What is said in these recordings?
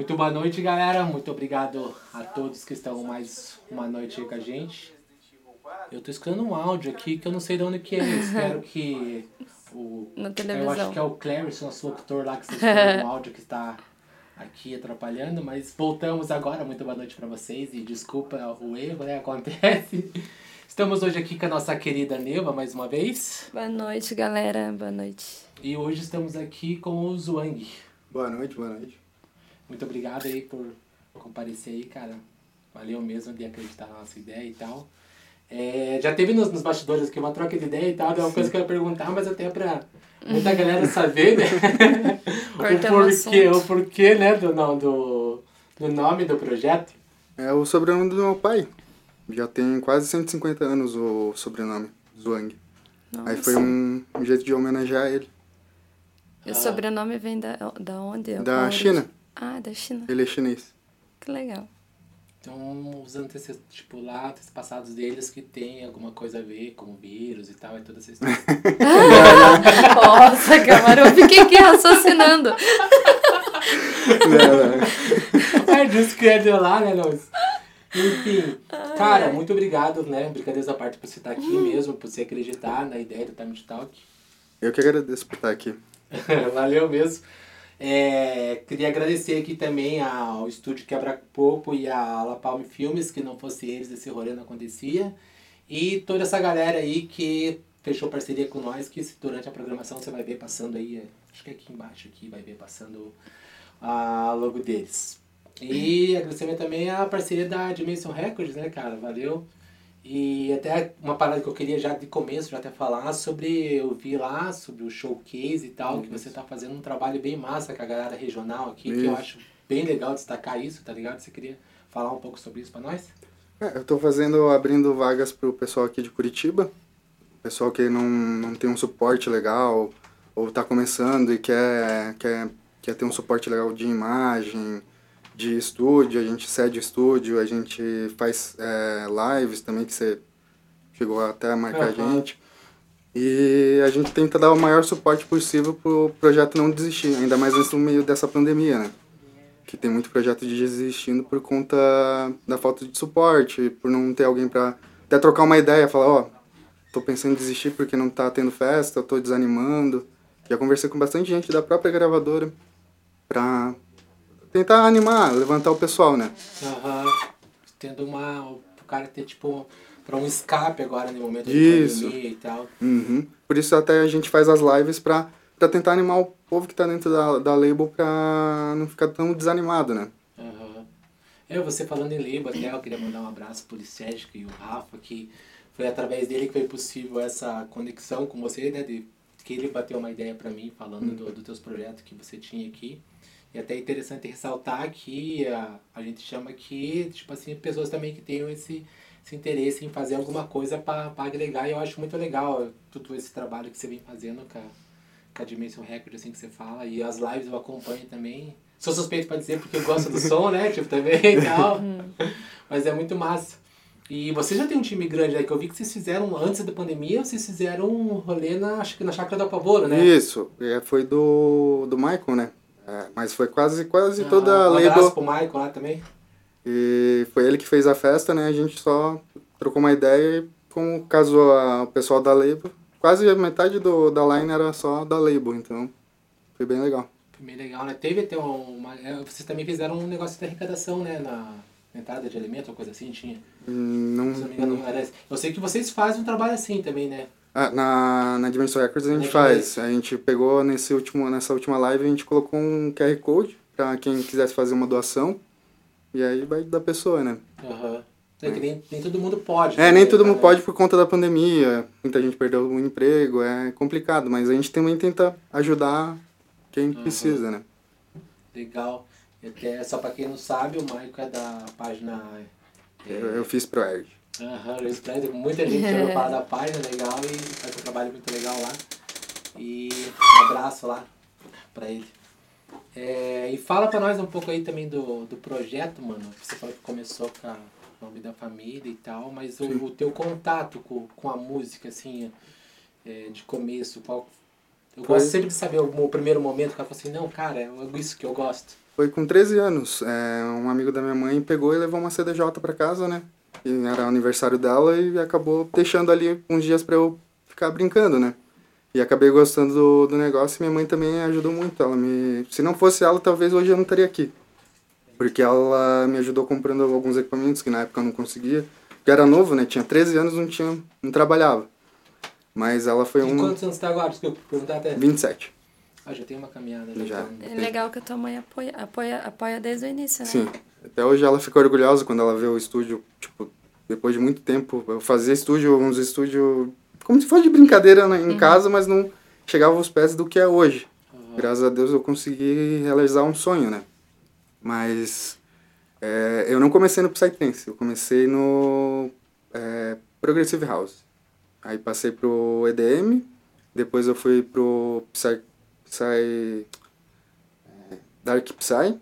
Muito boa noite, galera. Muito obrigado a todos que estão mais uma noite aí com a gente. Eu tô escutando um áudio aqui que eu não sei de onde que é. Espero que o. Na Eu televisão. acho que é o Clarence, nosso locutor lá, que está escutando um áudio que está aqui atrapalhando. Mas voltamos agora. Muito boa noite para vocês e desculpa o erro, né? Acontece. Estamos hoje aqui com a nossa querida Neva mais uma vez. Boa noite, galera. Boa noite. E hoje estamos aqui com o Zwang. Boa noite, boa noite. Muito obrigado aí por comparecer aí, cara. Valeu mesmo de acreditar na nossa ideia e tal. É, já teve nos, nos bastidores aqui uma troca de ideia e tal, é uma coisa que eu ia perguntar, mas até pra muita galera saber, né? o porquê, o porquê, né, do, não, do, do nome do projeto. É o sobrenome do meu pai. Já tem quase 150 anos o sobrenome, Zwang. Aí foi Nossa. um, um jeito de homenagear ele. E o sobrenome vem da, da onde? Da? China. Ah, da China. Ele é chinês. Que legal. Então, os antecess- tipo, lá, antepassados deles que tem alguma coisa a ver com o vírus e tal, é toda essa história. Nossa, camarão, eu fiquei aqui raciocinando. é disso que é de lá, né, Nós? Enfim, cara, muito obrigado, né? Brincadeiras à parte por você estar aqui mesmo, por você acreditar na ideia do Time Talk. Eu que agradeço por estar aqui. Valeu mesmo. É, queria agradecer aqui também ao Estúdio Quebra Popo e a La Palme Filmes, que não fosse eles, esse rolê não acontecia. E toda essa galera aí que fechou parceria com nós, que durante a programação você vai ver passando aí, é, acho que aqui embaixo aqui vai ver passando a logo deles. E agradecer também a parceria da Dimension Records, né, cara? Valeu. E até uma parada que eu queria já de começo já até falar sobre, eu vi lá sobre o showcase e tal, que você tá fazendo um trabalho bem massa com a galera regional aqui, que eu Isso. acho bem legal destacar isso, tá ligado? Você queria falar um pouco sobre isso pra nós? É, eu tô fazendo, abrindo vagas pro pessoal aqui de Curitiba. Pessoal que não, não tem um suporte legal, ou tá começando e quer, quer, quer ter um suporte legal de imagem, de estúdio, a gente cede estúdio, a gente faz é, lives também, que você chegou até a marcar a gente. E a gente tenta dar o maior suporte possível pro projeto não desistir, ainda mais nesse meio dessa pandemia, né? Que tem muito projeto desistindo por conta da falta de suporte, por não ter alguém pra até trocar uma ideia, falar, ó, tô pensando em desistir porque não tá tendo festa, tô desanimando. Já conversei com bastante gente da própria gravadora pra tentar animar, levantar o pessoal, né? Aham. Tendo uma. O cara ter tipo. Pra um escape agora no momento Isso. de pandemia e tal. Uhum. Por isso até a gente faz as lives pra, pra tentar animar o povo que tá dentro da, da label pra não ficar tão desanimado, né? Aham. Eu, você falando em Lebo até, eu queria mandar um abraço pro Licégico e o Rafa, que foi através dele que foi possível essa conexão com você, né? De, que ele bateu uma ideia pra mim falando do, dos teus projetos que você tinha aqui. E até é interessante ressaltar que a, a gente chama aqui, tipo assim, pessoas também que tenham esse, esse interesse em fazer alguma coisa para agregar. E eu acho muito legal tudo esse trabalho que você vem fazendo com a, com a Dimension Record, assim que você fala. E as lives eu acompanho também. Sou suspeito pra dizer porque eu gosto do som, né? Tipo, também e tal. Mas é muito massa. E você já tem um time grande aí, que eu vi que vocês fizeram, antes da pandemia, vocês fizeram um rolê na, acho que na Chácara do Apavoro, né? Isso, é, foi do, do Michael, né? É, mas foi quase, quase toda Ah, a um abraço label. pro Maicon lá também. E foi ele que fez a festa, né? A gente só trocou uma ideia e como casou a- o pessoal da label, quase a metade do, da line era só da label, então foi bem legal. Foi bem legal, né? Teve até uma... é, Vocês também fizeram um negócio de arrecadação, né? Na entrada de alimento ou coisa assim, tinha? Hum, Não, Se não me engano, era esse. Eu sei que vocês fazem um trabalho assim também, né? Ah, na, na Dimension Records a gente Na faz. A gente pegou nesse último, nessa última live, a gente colocou um QR Code pra quem quisesse fazer uma doação. E aí vai da pessoa, né? Aham. É que nem, nem todo mundo pode. É, nem também, todo mundo né? pode por conta da pandemia. Muita gente perdeu o emprego, é complicado. Mas a gente também tenta ajudar quem precisa, né? Legal. Até, só pra quem não sabe, o Maico é da página... é, Eu, eu fiz pro Erd. Aham, o Spread, muita gente ouviu falar da página, legal, e faz um trabalho muito legal lá. E um abraço lá pra ele. É, e fala pra nós um pouco aí também do, do projeto, mano. Você falou que começou com a nome da família e tal, mas o, o teu contato com, com a música, assim, é, de começo, qual. Eu Foi- gosto sempre de saber o, o primeiro momento que ela falou assim, não, cara, é isso que eu gosto. Foi com 13 anos. É, um amigo da minha mãe pegou e levou uma CDJ para casa, né? E era aniversário dela e acabou deixando ali uns dias para eu ficar brincando, né? E acabei gostando do, do negócio e minha mãe também ajudou muito. Ela me, se não fosse ela, talvez hoje eu não estaria aqui. Porque ela me ajudou comprando alguns equipamentos que na época eu não conseguia. Porque era novo, né? Tinha 13 anos, não tinha, não trabalhava. Mas ela foi E um quantos anos você tá agora? Desculpa, perguntar até. 27. Ah, já tem uma caminhada. Já. Já. então. É legal que a tua mãe apoia, apoia, apoia desde o início, né? Sim. Até hoje ela fica orgulhosa quando ela vê o estúdio, tipo, depois de muito tempo. Eu fazia estúdio, uns estúdios como se fosse de brincadeira na- em casa, mas não chegava aos pés do que é hoje. Aham. Graças a Deus eu consegui realizar um sonho, né? Mas é, eu não comecei no Psytrance, eu comecei no é, Progressive House. Aí passei pro EDM, depois eu fui pro Psy, Psy é, Dark Psy,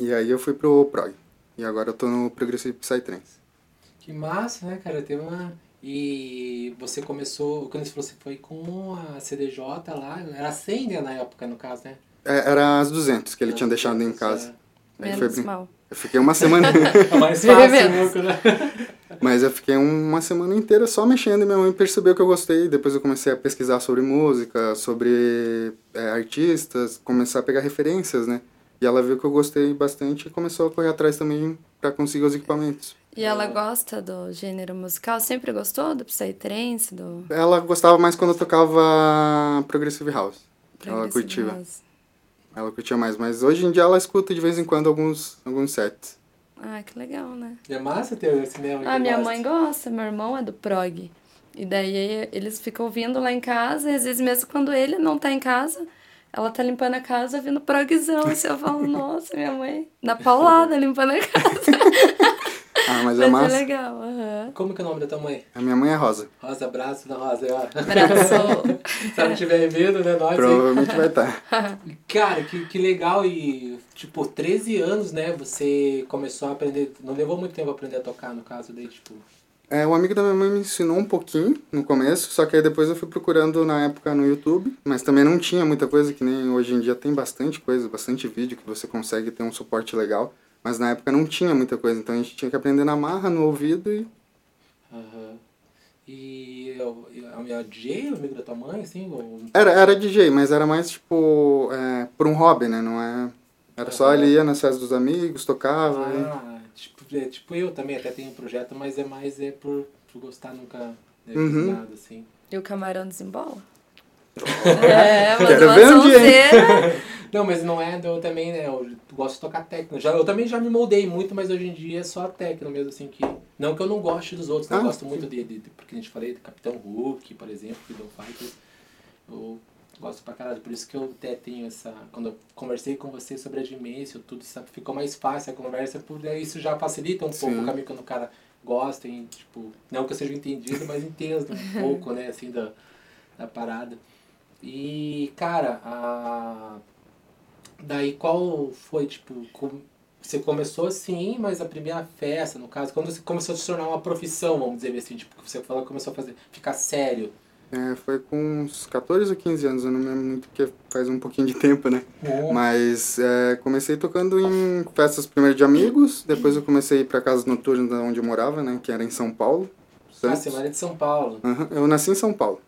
e aí eu fui pro Prog. E agora eu tô no Progressive Psytrance. Que massa, né, cara? Teve uma. E você começou, quando você falou, você foi com a CDJ lá, era 100 né, na época, no caso, né? É, era as 200 que ele tinha deixado em casa. Foi Menos brin- mal. Eu fiquei uma semana... É mais fácil, menos. né? Mas eu fiquei uma semana inteira só mexendo e minha mãe percebeu que eu gostei. Depois eu comecei a pesquisar sobre música, sobre é, artistas, começar a pegar referências, né? E ela viu que eu gostei bastante e começou a correr atrás também para conseguir os equipamentos. E ela gosta do gênero musical? Sempre gostou do Psytrance, do Ela gostava mais quando eu tocava Progressive House. Ela Progressive curtia. House? Ela curtia mais, mas hoje em dia ela escuta de vez em quando alguns, alguns sets. Ah, que legal, né? É massa ter esse cinema. Ah, minha mãe gosta, meu irmão é do prog. E daí eles ficam ouvindo lá em casa, e às vezes mesmo quando ele não tá em casa, ela tá limpando a casa ouvindo progzão. Assim, eu falo, nossa, minha mãe, na paulada limpando a casa. Ah, mas é Mas é massa. legal, aham. Como que é o nome da tua mãe? A minha mãe é Rosa. Rosa, abraço da Rosa, ó. Abraço. Se ela tiver medo, né, nós. Provavelmente vai estar. Cara, que, que legal e, tipo, 13 anos, né, você começou a aprender, não levou muito tempo a aprender a tocar, no caso, daí, tipo... É, um amigo da minha mãe me ensinou um pouquinho no começo, só que aí depois eu fui procurando na época no YouTube, mas também não tinha muita coisa, que nem hoje em dia tem bastante coisa, bastante vídeo que você consegue ter um suporte legal, mas na época não tinha muita coisa, então a gente tinha que aprender na marra, no ouvido e... Aham. E a minha DJ, o amigo da tua mãe, assim, ou... Era, era DJ, mas era mais tipo, é, por um hobby, né, não é... Era só ele ia nas festas dos amigos, tocava e... Ah, tipo, é, tipo eu também até tenho um projeto, mas é mais é por, por gostar, nunca né, Uhum. nada, assim. E o camarão desembola? É, mas Quero ver um sonzeira. Não, mas não é, eu também, né, eu gosto de tocar techno. Já, eu também já me moldei muito, mas hoje em dia é só techno mesmo, assim, que... Não que eu não goste dos outros, né, eu Ah, gosto muito de, de, de- porque a gente falei, de Capitão Hulk, por exemplo, Freedom Fighters. Eu gosto pra caralho, por isso que eu até tenho essa... Quando eu conversei com você sobre a Dimensio, tudo isso ficou mais fácil a conversa, por isso já facilita um pouco Sim. o caminho quando o cara gosta, e, tipo... Não que eu seja entendido, mas entendo um pouco, né, assim, da, da parada. E, cara, a... Daí qual foi, tipo, com- você começou assim, mas a primeira festa, no caso, quando você começou a se tornar uma profissão, vamos dizer assim, tipo, você falou que começou a fazer, ficar sério. É, foi com uns 14 ou 15 anos, eu não me lembro muito, porque faz um pouquinho de tempo, né? Mas é, comecei tocando em festas primeiro de amigos, depois eu comecei a ir pra casa noturna onde eu morava, né? Que era em São Paulo. Ah, Santos. Semana de São Paulo. Aham, Eu nasci em São Paulo.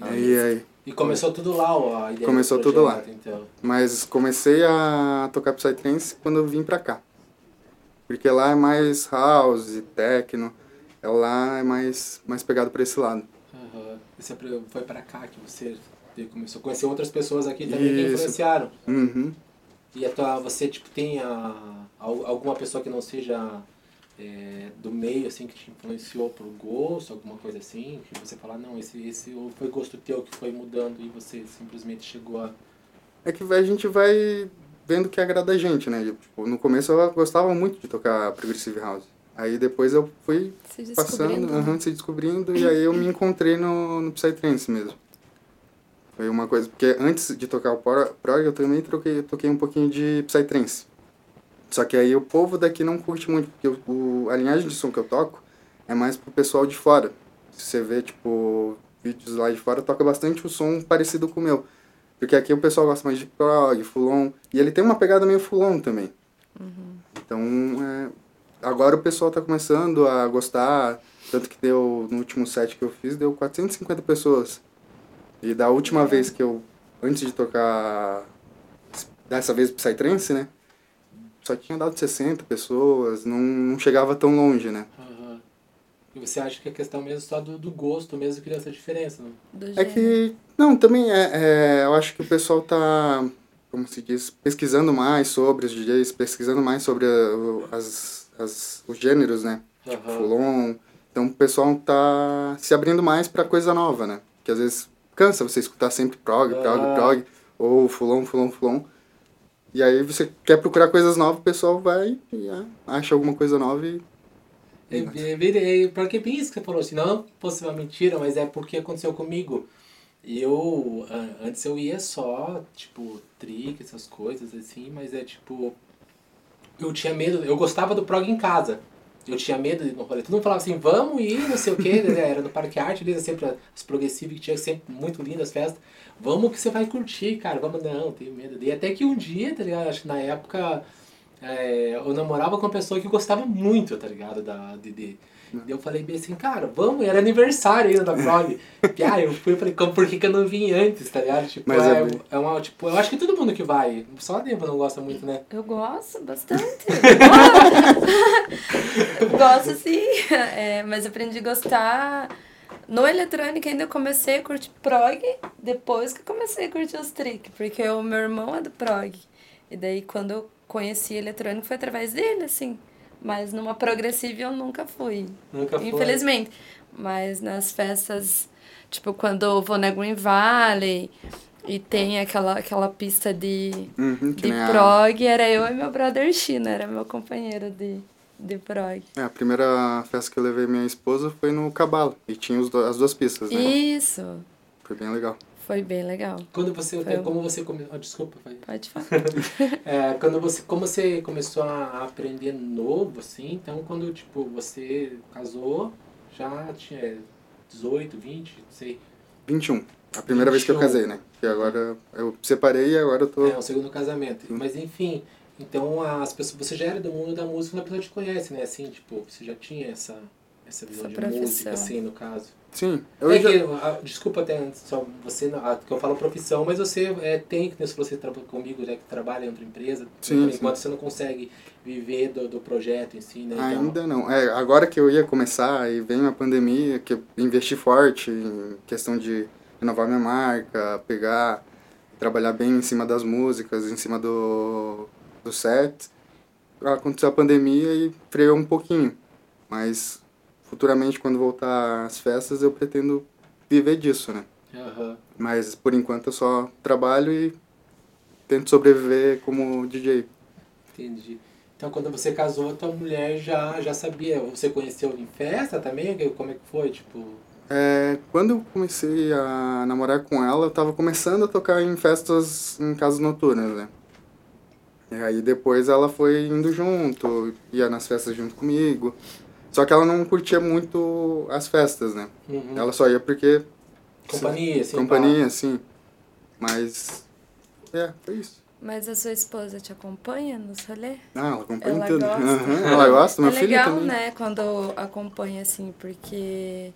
Aí, aí, E começou tudo lá, ó, a ideia Começou do tudo lá. projeto, Então. mas comecei a tocar Psytrance quando eu vim pra cá. Porque lá é mais house, techno. É lá é mais, mais pegado pra esse lado. E você foi pra cá que você começou a conhecer outras pessoas aqui também que Isso. influenciaram. Uhum. E a tua, você, tipo, tem a, al- alguma pessoa que não seja é, do meio, assim, que te influenciou por gosto, alguma coisa assim? Que você fala, não, esse, esse ou foi gosto teu que foi mudando e você simplesmente chegou a... É que a gente vai vendo o que agrada a gente, né? Tipo, no começo eu gostava muito de tocar Progressive House. Aí depois eu fui Se passando, aham, se descobrindo, e aí eu me encontrei no, no Psytrance mesmo. Foi uma coisa, porque antes de tocar o Pro- prog eu também troquei, toquei um pouquinho de Psytrance. Só que aí o povo daqui não curte muito, porque o, o- a linhagem de som que eu toco é mais pro pessoal de fora. Se você vê, tipo, vídeos lá de fora, toca bastante o som parecido com o meu. Porque aqui o pessoal gosta mais de prog, fulon, e ele tem uma pegada meio fulon também. Então, é, agora o pessoal tá começando a gostar, tanto que deu, no último set que eu fiz, deu 450 pessoas. E da última vez que eu, antes de tocar, dessa vez Psytrance, né, só tinha dado 60 pessoas, não, não chegava tão longe, né. Aham. E você acha que a questão mesmo só do, do gosto mesmo cria essa diferença, né? É que, não, também é, é, eu acho que o pessoal tá, como se diz, pesquisando mais sobre os DJs, pesquisando mais sobre a- o- as, as, os gêneros, né, Aham. Fulon. Então o pessoal tá se abrindo mais pra coisa nova, né, que às vezes cansa você escutar sempre prog, prog, Ah. prog, ou Fulon, Fulon, Fulon. E aí você quer procurar coisas novas, o pessoal vai e ah, acha alguma coisa nova e... É, é, é, é, porque bem isso que você falou, assim, não fosse uma mentira, mas é porque aconteceu comigo. Eu, antes eu ia só, tipo, trick, essas coisas, assim, mas é tipo, eu tinha medo, eu gostava do prog em casa. Eu tinha medo de ir no rolê. Todo mundo falava assim, vamos ir, não sei o quê, né? era no Parque Arte, ali, sempre as progressivas que tinha sempre muito lindas as festas. Vamos que você vai curtir, cara, vamos, não, tenho medo. E até que um dia, tá ligado, acho que na época é, eu namorava com uma pessoa que gostava muito, tá ligado, da DD. Eu falei bem assim, cara, vamos, era aniversário ainda da prog. e aí eu fui e falei, por que, que eu não vim antes, tá ligado? Tipo, Mas é, é bem- é uma, tipo, eu acho que todo mundo que vai, só a Deva não gosta muito, né? Eu gosto bastante. Gosto. sim. É, mas aprendi a gostar. No eletrônico ainda eu comecei a curtir prog, depois que eu comecei a curtir os trick, porque o meu irmão é do prog. E daí quando eu conheci eletrônico foi através dele, assim. Mas numa progressiva eu nunca fui. Nunca foi. Infelizmente. Mas nas festas, tipo, quando eu vou na Green Valley e tem aquela, aquela pista de, Uhum, de prog, era eu e meu brother China, era meu companheiro de, de prog. É, a primeira festa que eu levei minha esposa foi no Cabalo. E tinha os as duas pistas, né? Isso, Foi bem legal. Foi bem legal. Quando você, Foi. como você começou, desculpa, vai. Pode falar. É, quando você, como você começou a aprender novo, assim, então quando, tipo, você casou, já tinha 18, 20, não sei. 21. A primeira vez que eu 21. casei, né? Que agora eu separei e agora eu tô. É, o segundo casamento. Mas enfim, então as pessoas, você já era do mundo da música, quando a pessoa te conhece, né? Assim, tipo, você já tinha essa, essa visão Essa de profissão. música, assim, no caso. Sim. Eu é já... que, ah, desculpa até antes, só você, não- ah, que eu falo profissão, mas você é, tem, que você falou, você trabalha comigo, já que trabalha em outra empresa, Sim, enquanto você não consegue viver do, do projeto em si, né? e tal. Ainda não. É, agora que eu ia começar e vem a pandemia, que eu investi forte em questão de renovar minha marca, pegar, trabalhar bem em cima das músicas, em cima do, do set. Aconteceu a pandemia e freou um pouquinho. Mas futuramente, quando voltar às festas, eu pretendo viver disso, né? Aham. Mas por enquanto eu só trabalho e tento sobreviver como DJ. Entendi. Então, quando você casou, a tua mulher já, já sabia. Você conheceu em festa também? Como é que foi? Tipo, É, quando eu comecei a namorar com ela, eu tava começando a tocar em festas em casas noturnas, né? E aí depois ela foi indo junto, ia nas festas junto comigo. Só que ela não curtia muito as festas, né? uhum. Ela só ia porque... companhia, assim. Companhia, assim. Mas... É, foi isso. Mas a sua esposa te acompanha nos rolê? Ah, ela acompanha Ela tudo. gosta? Aham, ela gosta, é minha filha legal, também. né, quando acompanha, assim, porque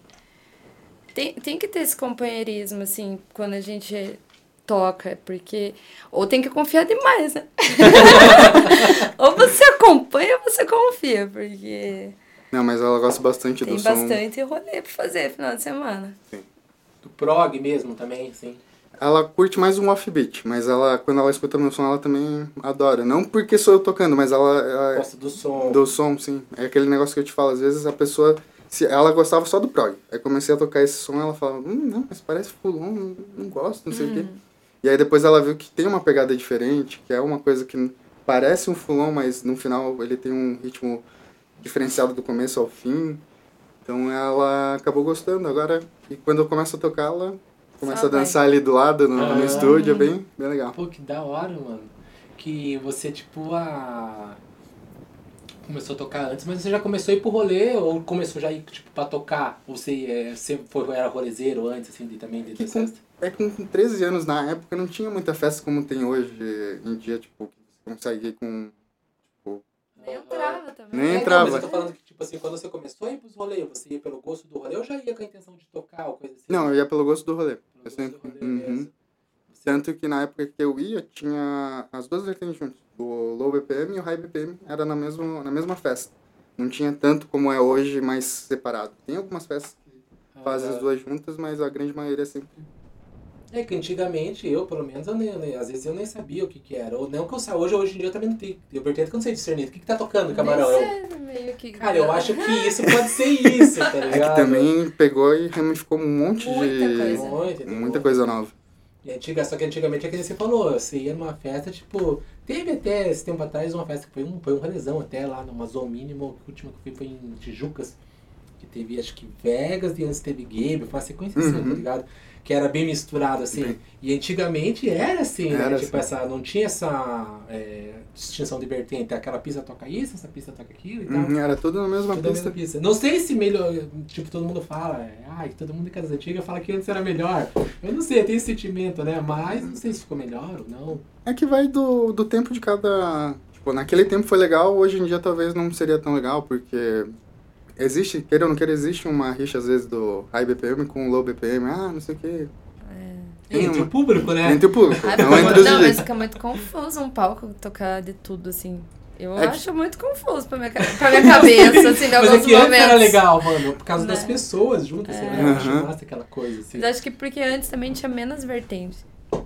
tem, tem que ter esse companheirismo, assim, quando a gente toca, porque... Ou tem que confiar demais, né? ou você acompanha ou você confia, porque Não, mas ela gosta bastante tem do som. bastante rolê pra fazer final de semana. Do prog mesmo também, assim. Ela curte mais um offbeat, mas ela, quando ela escuta meu som, ela também adora. Não porque sou eu tocando, mas ela, ela Gosta do som. do som, sim. É aquele negócio que eu te falo, às vezes a pessoa, se ela gostava só do prog. Aí comecei a tocar esse som, ela falava, hum, não, mas parece fulon, não, não gosto, não sei o quê. E aí depois ela viu que tem uma pegada diferente, que é uma coisa que parece um fulon, mas no final ele tem um ritmo diferenciado do começo ao fim. Então ela acabou gostando. Agora, e quando eu começo a tocar, ela começa Só a dançar ali do lado, no, no Ah. estúdio, é bem, bem legal. Pô, que da hora, mano. Que você, tipo, a... Começou a tocar antes, mas você já começou a ir pro rolê ou começou já a ir, tipo, pra tocar? Ou você, é, sempre foi, era rolezeiro antes, assim, de, também, de, de Que festa? é que com 13 anos na época não tinha muita festa como tem hoje em dia, tipo, que você consegue ir com. Nem entrava também. Nem entrava. mas eu tô falando que, tipo assim, quando você começou a ir pros rolês, você ia pelo gosto do rolê ou já ia com a intenção de tocar ou coisa assim? não, eu ia pelo gosto do rolê. Pelo Eu gosto sempre- do rolê Uhum. mesmo. Tanto que na época que eu ia, tinha as duas vertentes juntas. O low BPM e o high BPM era na mesma, na mesma festa. Não tinha tanto como é hoje, mais separado. Tem algumas festas que fazem as Ah, duas juntas, mas a grande maioria é sempre. É que antigamente, eu, pelo menos, eu nem, eu nem- às vezes eu nem sabia o que que era. Ou não que eu saiba. Hoje, hoje em dia eu também não tenho. Eu vertente que eu não sei discernir. O que que tá tocando, camarão? Eu- sei, meio que... Cara, eu acho que isso pode ser isso, tá É ligado? que também pegou e ramificou um monte Muita de. coisa. Muito? Muita coisa nova. E antiga, só que antigamente é que nem você falou, você ia numa festa, tipo, teve até esse tempo atrás uma festa que foi um, foi um rolezão até lá numa Zone Mínimo, a última que fui foi em Tijucas, que teve acho que Vegas e antes teve Gabe, foi uma sequência assim, Uhum. tá ligado? Que era bem misturado, assim. Bem. E antigamente era assim, né? Era Tipo, assim. essa, não tinha essa é, distinção de vertente, aquela pista toca isso, essa pista toca aquilo e tal. Uhum, era tudo na mesma Tudo pista. mesma pista. Não sei se melhor. Tipo, todo mundo fala, é, ai, todo mundo em casa antiga fala que antes era melhor. Eu não sei, tem esse sentimento, né? Mas não sei se ficou melhor ou não. É que vai do, do tempo de cada. Tipo, naquele tempo foi legal, hoje em dia talvez não seria tão legal, porque existe, queira ou não queira, existe uma rixa às vezes do high BPM com low BPM, ah, não sei o quê. Tem Entre uma- o público, né? Entre o público, Ai, não fica- entre os não, mas fica muito confuso um palco tocar de tudo, assim. Eu É que- acho muito confuso pra minha, pra minha cabeça, assim, em Mas alguns é que momentos. era legal, mano, por causa Né? das pessoas juntas, assim, É. né? Eu acho massa aquela coisa, assim. Mas acho que porque antes também tinha menos vertente.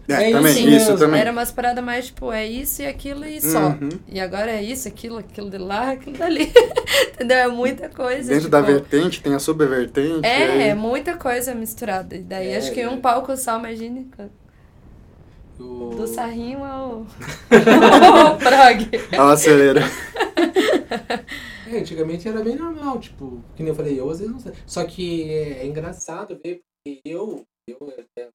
É, É também, isso isso, também. Era umas paradas mais, tipo, é isso e aquilo e só. Uhum. E agora é isso, aquilo, aquilo de lá, aquilo dali. Entendeu? É muita coisa. Dentro tipo, da vertente tem a subvertente. É, aí- é muita coisa misturada. E daí É, acho que é. um palco só, imagine, O- do sarrinho ao, ao prog. Ela acelera. É, antigamente era bem normal, tipo, que nem eu falei, eu às vezes não sei. Só que é, é engraçado ver, porque eu, eu até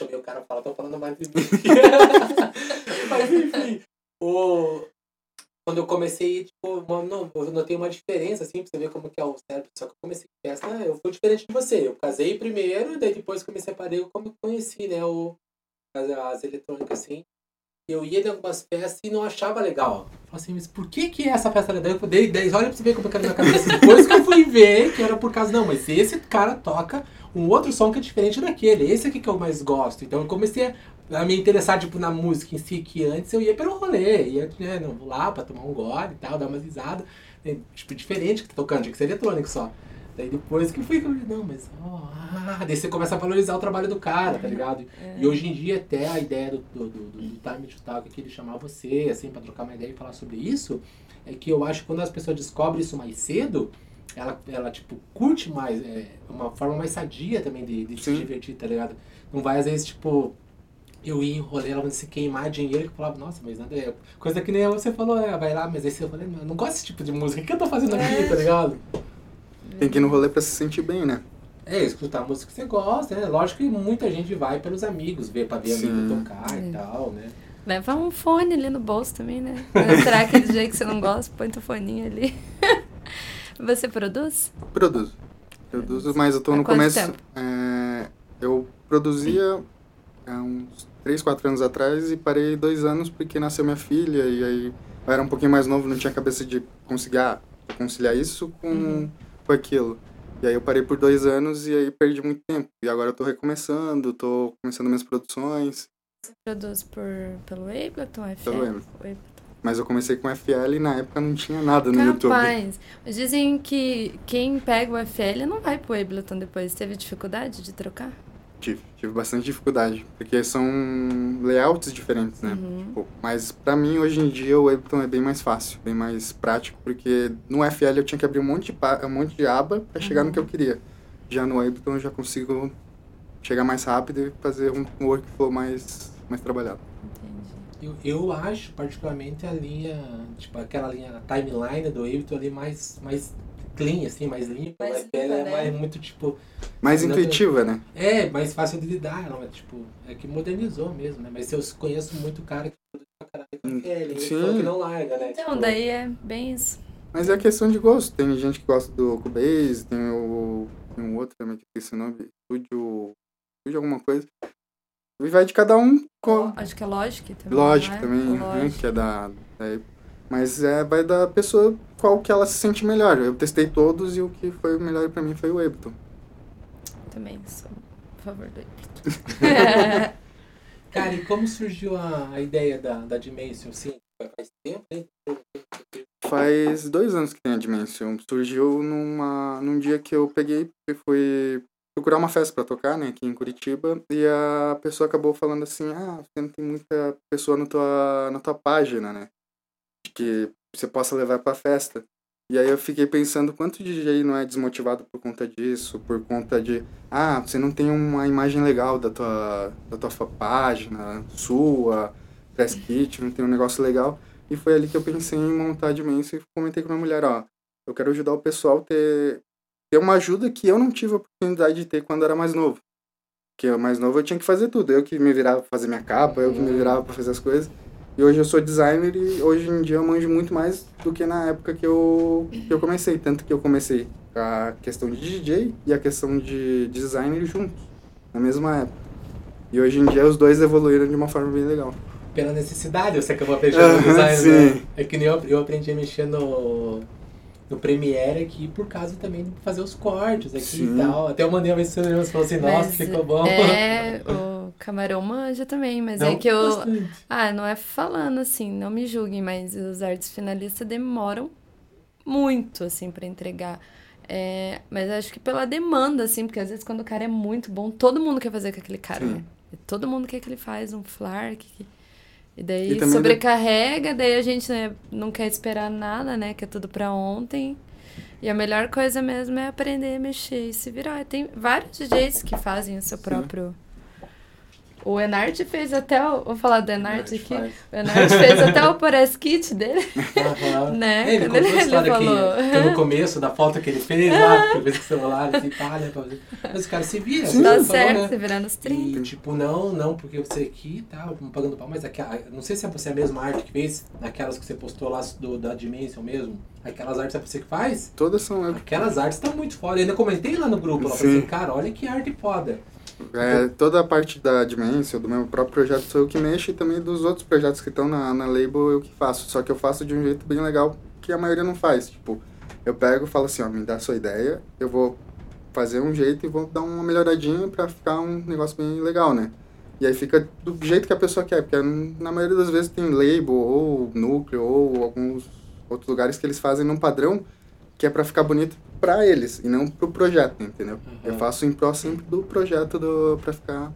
chamei o cara pra falar, tô falando mais de mim. Mas enfim, o, quando eu comecei, tipo, mano, eu notei uma diferença, assim, pra você ver como que é o cérebro. Só que eu comecei em festa, eu fui diferente de você. Eu casei primeiro, daí depois parar, eu como eu conheci, né, o, as, as eletrônicas, assim. Eu ia em algumas festas e não achava legal. Falei assim, mas por que que essa festa era legal? Eu dei 10 olha pra você ver como que era na minha cabeça. Depois que eu fui ver que era por causa, não, mas esse cara toca um outro som que é diferente daquele. Esse aqui que eu mais gosto. Então eu comecei a, a me interessar, tipo, na música em si, que antes eu ia pelo rolê. Ia, né, não, vou lá pra tomar um gole e tal, dar umas risadas. né, Tipo, diferente que tá tocando, tinha que ser eletrônico só. Daí depois que fui, eu falei, não, mas, ó, ah, daí você começa a valorizar o trabalho do cara, tá ligado? E hoje em dia, até a ideia do, do, do, do, do Time to Talk, que ele chamar você, assim, pra trocar uma ideia e falar sobre isso, é que eu acho que quando as pessoas descobrem isso mais cedo, ela, ela tipo, curte mais, é uma forma mais sadia também de, de se divertir, tá ligado? Não vai, às vezes, tipo, eu ia em rolê, ela se queimar dinheiro, que eu falava, nossa, mas nada, é coisa que nem você falou, é, vai lá, mas aí você falou, eu não gosto desse tipo de música, o que eu tô fazendo aqui, É. tá ligado? Tem que ir no rolê pra se sentir bem, né? É, escutar a música que você gosta, né? Lógico que muita gente vai pelos amigos, ver pra ver Sim. amigo tocar É. e tal, né? Leva um fone ali no bolso também, né? Entrar aquele jeito que você não gosta, põe teu foninho ali. Você produz? Produzo. Produzo, mas eu tô Há no começo. tempo? é, eu produzia há uns 3, 4 anos atrás e parei dois anos porque nasceu minha filha e aí eu era um pouquinho mais novo, não tinha cabeça de conseguir conciliar isso com, Uhum. com aquilo. E aí eu parei por dois anos e aí perdi muito tempo. E agora eu tô recomeçando, tô começando minhas produções, Produz por, pelo Ableton, FM? Pelo Ableton. Mas eu comecei com FL e na época não tinha nada no YouTube. Capaz. Mas dizem que quem pega o FL não vai pro Ableton depois. Teve dificuldade de trocar? Tive, tive bastante dificuldade, porque são layouts diferentes, né? Uhum. Tipo, mas pra mim, hoje em dia, o Ableton é bem mais fácil, bem mais prático, porque no FL eu tinha que abrir um monte de, um monte de aba chegar Uhum. no que eu queria. Já no Ableton eu já consigo chegar mais rápido e fazer um um workflow mais, mais trabalhado. Eu, eu acho, particularmente, a linha, tipo, aquela linha a timeline do Ableton ali mais, mais clean, assim, mais limpa. Mais ela limpa, é né? mais muito, tipo, Mais intuitiva, né? é mais fácil de lidar, não é, tipo, é que modernizou mesmo, né? Mas eu conheço muito cara que produz pra caralho com FL, ele sim. falou que não larga, né? Então, Tipo, daí é bem isso. Mas é questão de gosto. Tem gente que gosta do Cubase, tem o tem um outro também que eu esqueci o nome, Studio, Studio alguma coisa. E vai de cada um com. Acho que é Logic também. Lógico não é? também, né, Logic. que é da. é, mas é, vai da pessoa qual que ela se sente melhor. Eu testei todos e o que foi o melhor pra mim foi o Ableton. Também sou a favor do Ableton. Cara, e como surgiu a, a ideia da, da Dimension? Sim, faz tempo, hein? Faz dois anos que tem a Dimension. Surgiu numa, num dia que eu peguei e fui procurar uma festa pra tocar, né, aqui em Curitiba, e a pessoa acabou falando assim, ah, você não tem muita pessoa na tua, na tua página, né, que você possa levar pra festa. E aí eu fiquei pensando quanto DJ não é desmotivado por conta disso, por conta de, ah, você não tem uma imagem legal da tua, da tua página, sua, press kit, não tem um negócio legal. E foi ali que eu pensei em montar a Dimension e comentei com a minha mulher, ó, eu quero ajudar o pessoal ter, ter uma ajuda que eu não tive a oportunidade de ter quando era mais novo. Porque eu mais novo eu tinha que fazer tudo, eu que me virava pra fazer minha capa, eu que me virava pra fazer as coisas. E hoje eu sou designer e hoje em dia eu manjo muito mais do que na época que eu, que eu comecei. Tanto que eu comecei a questão de DJ e a questão de designer juntos, na mesma época. E hoje em dia os dois evoluíram de uma forma bem legal. Pela necessidade, você acabou aprendendo Aham, design, né? É que nem eu, eu aprendi a mexer no, no Premiere aqui por causa também de fazer os cortes aqui Sim. e tal. Até eu mandei uma vez você falou assim, nossa, Mas ficou bom. É, o Camarão manja também, mas Não, é que eu. bastante. Ah, não é falando assim, não me julguem, mas os artes finalistas demoram muito, assim, pra entregar. É, mas acho que pela demanda, assim, porque às vezes quando o cara é muito bom, todo mundo quer fazer com aquele cara, Sim. né? E todo mundo quer que ele faz um flar, que, e daí E sobrecarrega, daí a gente né, não quer esperar nada, né? Que é tudo pra ontem. E a melhor coisa mesmo é aprender a mexer e se virar. Tem vários DJs que fazem o seu próprio. O Enart fez até o. Vou falar do Enart aqui. faz. O Enart fez até o press kit dele. Né? É, ele Quando contou ele- a história ele que, falou. que no começo da foto que ele fez lá, que eu fiz com o celular, assim, pá, né, fazer. Mas os caras se viram, Sim. Tá você falou, certo, né? se virar nos 30. E tipo, não, não, porque você aqui tá pagando pau, mas aquela, não sei se é você a mesma arte que fez, aquelas que você postou lá do, da Dimension mesmo, aquelas artes é você que faz, Todas são eu. aquelas artes estão muito foda. Eu ainda comentei lá no grupo, lá, falei assim, cara, olha que arte foda. É, toda a parte da Dimension, do meu próprio projeto, sou eu que mexo e também dos outros projetos que estão na, na label eu que faço. Só que eu faço de um jeito bem legal que a maioria não faz. Tipo, eu pego e falo assim, ó, me dá a sua ideia, eu vou fazer um jeito e vou dar uma melhoradinha pra ficar um negócio bem legal, né? E aí fica do jeito que a pessoa quer, porque na maioria das vezes tem label ou núcleo ou alguns outros lugares que eles fazem num padrão que é pra ficar bonito pra eles e não pro projeto, entendeu? Eu Aham. faço em pró sempre do projeto do, pra ficar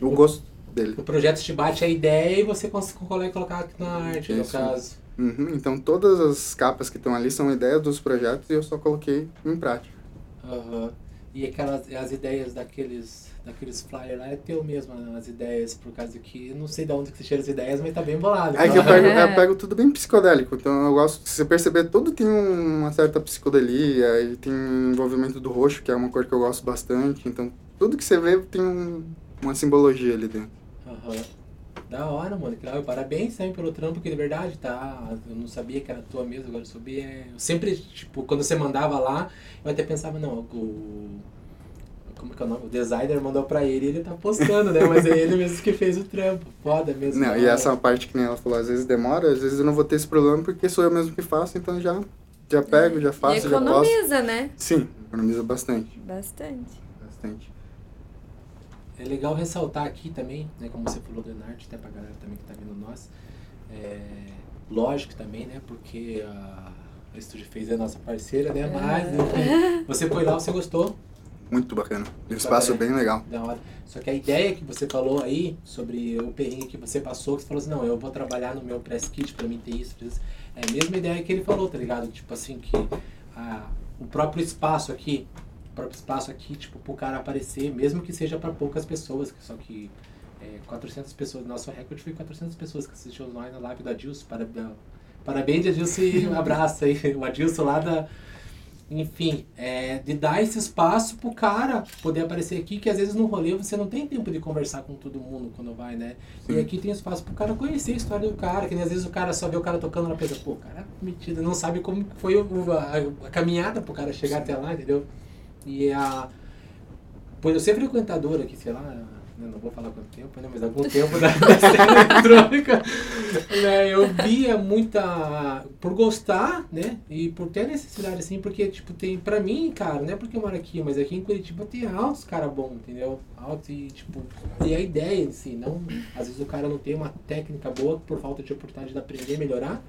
o gosto dele. O projeto te bate a ideia e você consegue colocar aqui na arte, no Isso. caso. Uhum, Então todas as capas que estão ali são ideias dos projetos e eu só coloquei em prática. Aham. E aquelas as ideias daqueles daqueles flyers lá é teu mesmo, né? as ideias, por causa que eu não sei de onde que você tira as ideias, mas tá bem bolado. Aí que eu pego, É. eu pego tudo bem psicodélico, então eu gosto, se você perceber, tudo tem uma certa psicodelia e tem envolvimento do roxo, que é uma cor que eu gosto bastante, então tudo que você vê tem um- uma simbologia ali dentro. Aham. Da hora, mano. E Parabéns também pelo trampo, que de verdade, tá? Eu não sabia que era tua mesmo, agora eu soube. É... Eu sempre, tipo, quando você mandava lá, eu até pensava, não, o. Como que é o nome? O designer mandou pra ele e ele tá postando, né? Mas é ele mesmo que fez o trampo. Foda mesmo. Não, e essa parte que nem ela falou, às vezes demora, às vezes eu não vou ter esse problema porque sou eu mesmo que faço, então já, já pego, já e faço, já posto. economiza, né? Sim, economiza bastante, Bastante. bastante. É legal ressaltar aqui também, né, como você falou do Enart, até pra galera também que tá vendo nós, é, lógico também, né, porque a, a Estúdio fez é nossa parceira, né, mas enfim, você foi lá, você gostou, Muito bacana. Um espaço bem legal. da hora. Só que a ideia que você falou aí, sobre o perrengue que você passou, que você falou assim, não, eu vou trabalhar no meu press kit pra mim ter isso, ter isso. é a mesma ideia que ele falou, tá ligado? Tipo assim, que a, o próprio espaço aqui, o próprio espaço aqui, tipo, pro cara aparecer, mesmo que seja pra poucas pessoas, que só que é, 400 pessoas, nosso recorde foi 400 pessoas que assistiram nós na live do Adilson, para, parabéns Adilson e um abraço aí, o Adilson lá da... Enfim, é, de dar esse espaço pro cara poder aparecer aqui, que às vezes no rolê você não tem tempo de conversar com todo mundo quando vai, né? E Sim. aqui tem espaço pro cara conhecer a história do cara, que às vezes o cara só vê o cara tocando na pensa, pô, cara é metido, não sabe como foi a, a caminhada pro cara chegar até lá, entendeu? E a. Por eu ser frequentador aqui, sei lá, né, não vou falar quanto tempo, né, mas algum tempo da, cena eletrônica, né, eu via muita, por gostar, né, e por ter necessidade, assim, porque, tipo, tem, pra mim, cara, não é porque eu moro aqui, mas aqui em Curitiba tem altos cara bom, entendeu? Altos e, tipo, e a ideia em si, não, às vezes o cara não tem uma técnica boa por falta de oportunidade de aprender melhorar,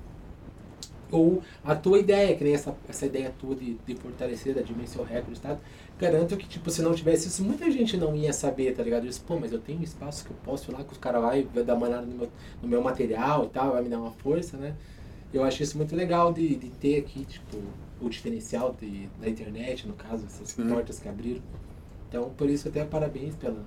ou a tua ideia, que nem essa, essa ideia tua de, de fortalecer da Dimension Records, tá? Garanto que, tipo, se não tivesse isso, muita gente não ia saber, tá ligado? Isso, pô, mas eu tenho um espaço que eu posso ir lá, que os caras vai dar uma olhada no meu, no meu material e tal, vai me dar uma força, né? Eu acho isso muito legal de, de ter aqui, tipo, o diferencial de, da internet, no caso, essas Sim. portas que abriram. Então, por isso, até parabéns pela,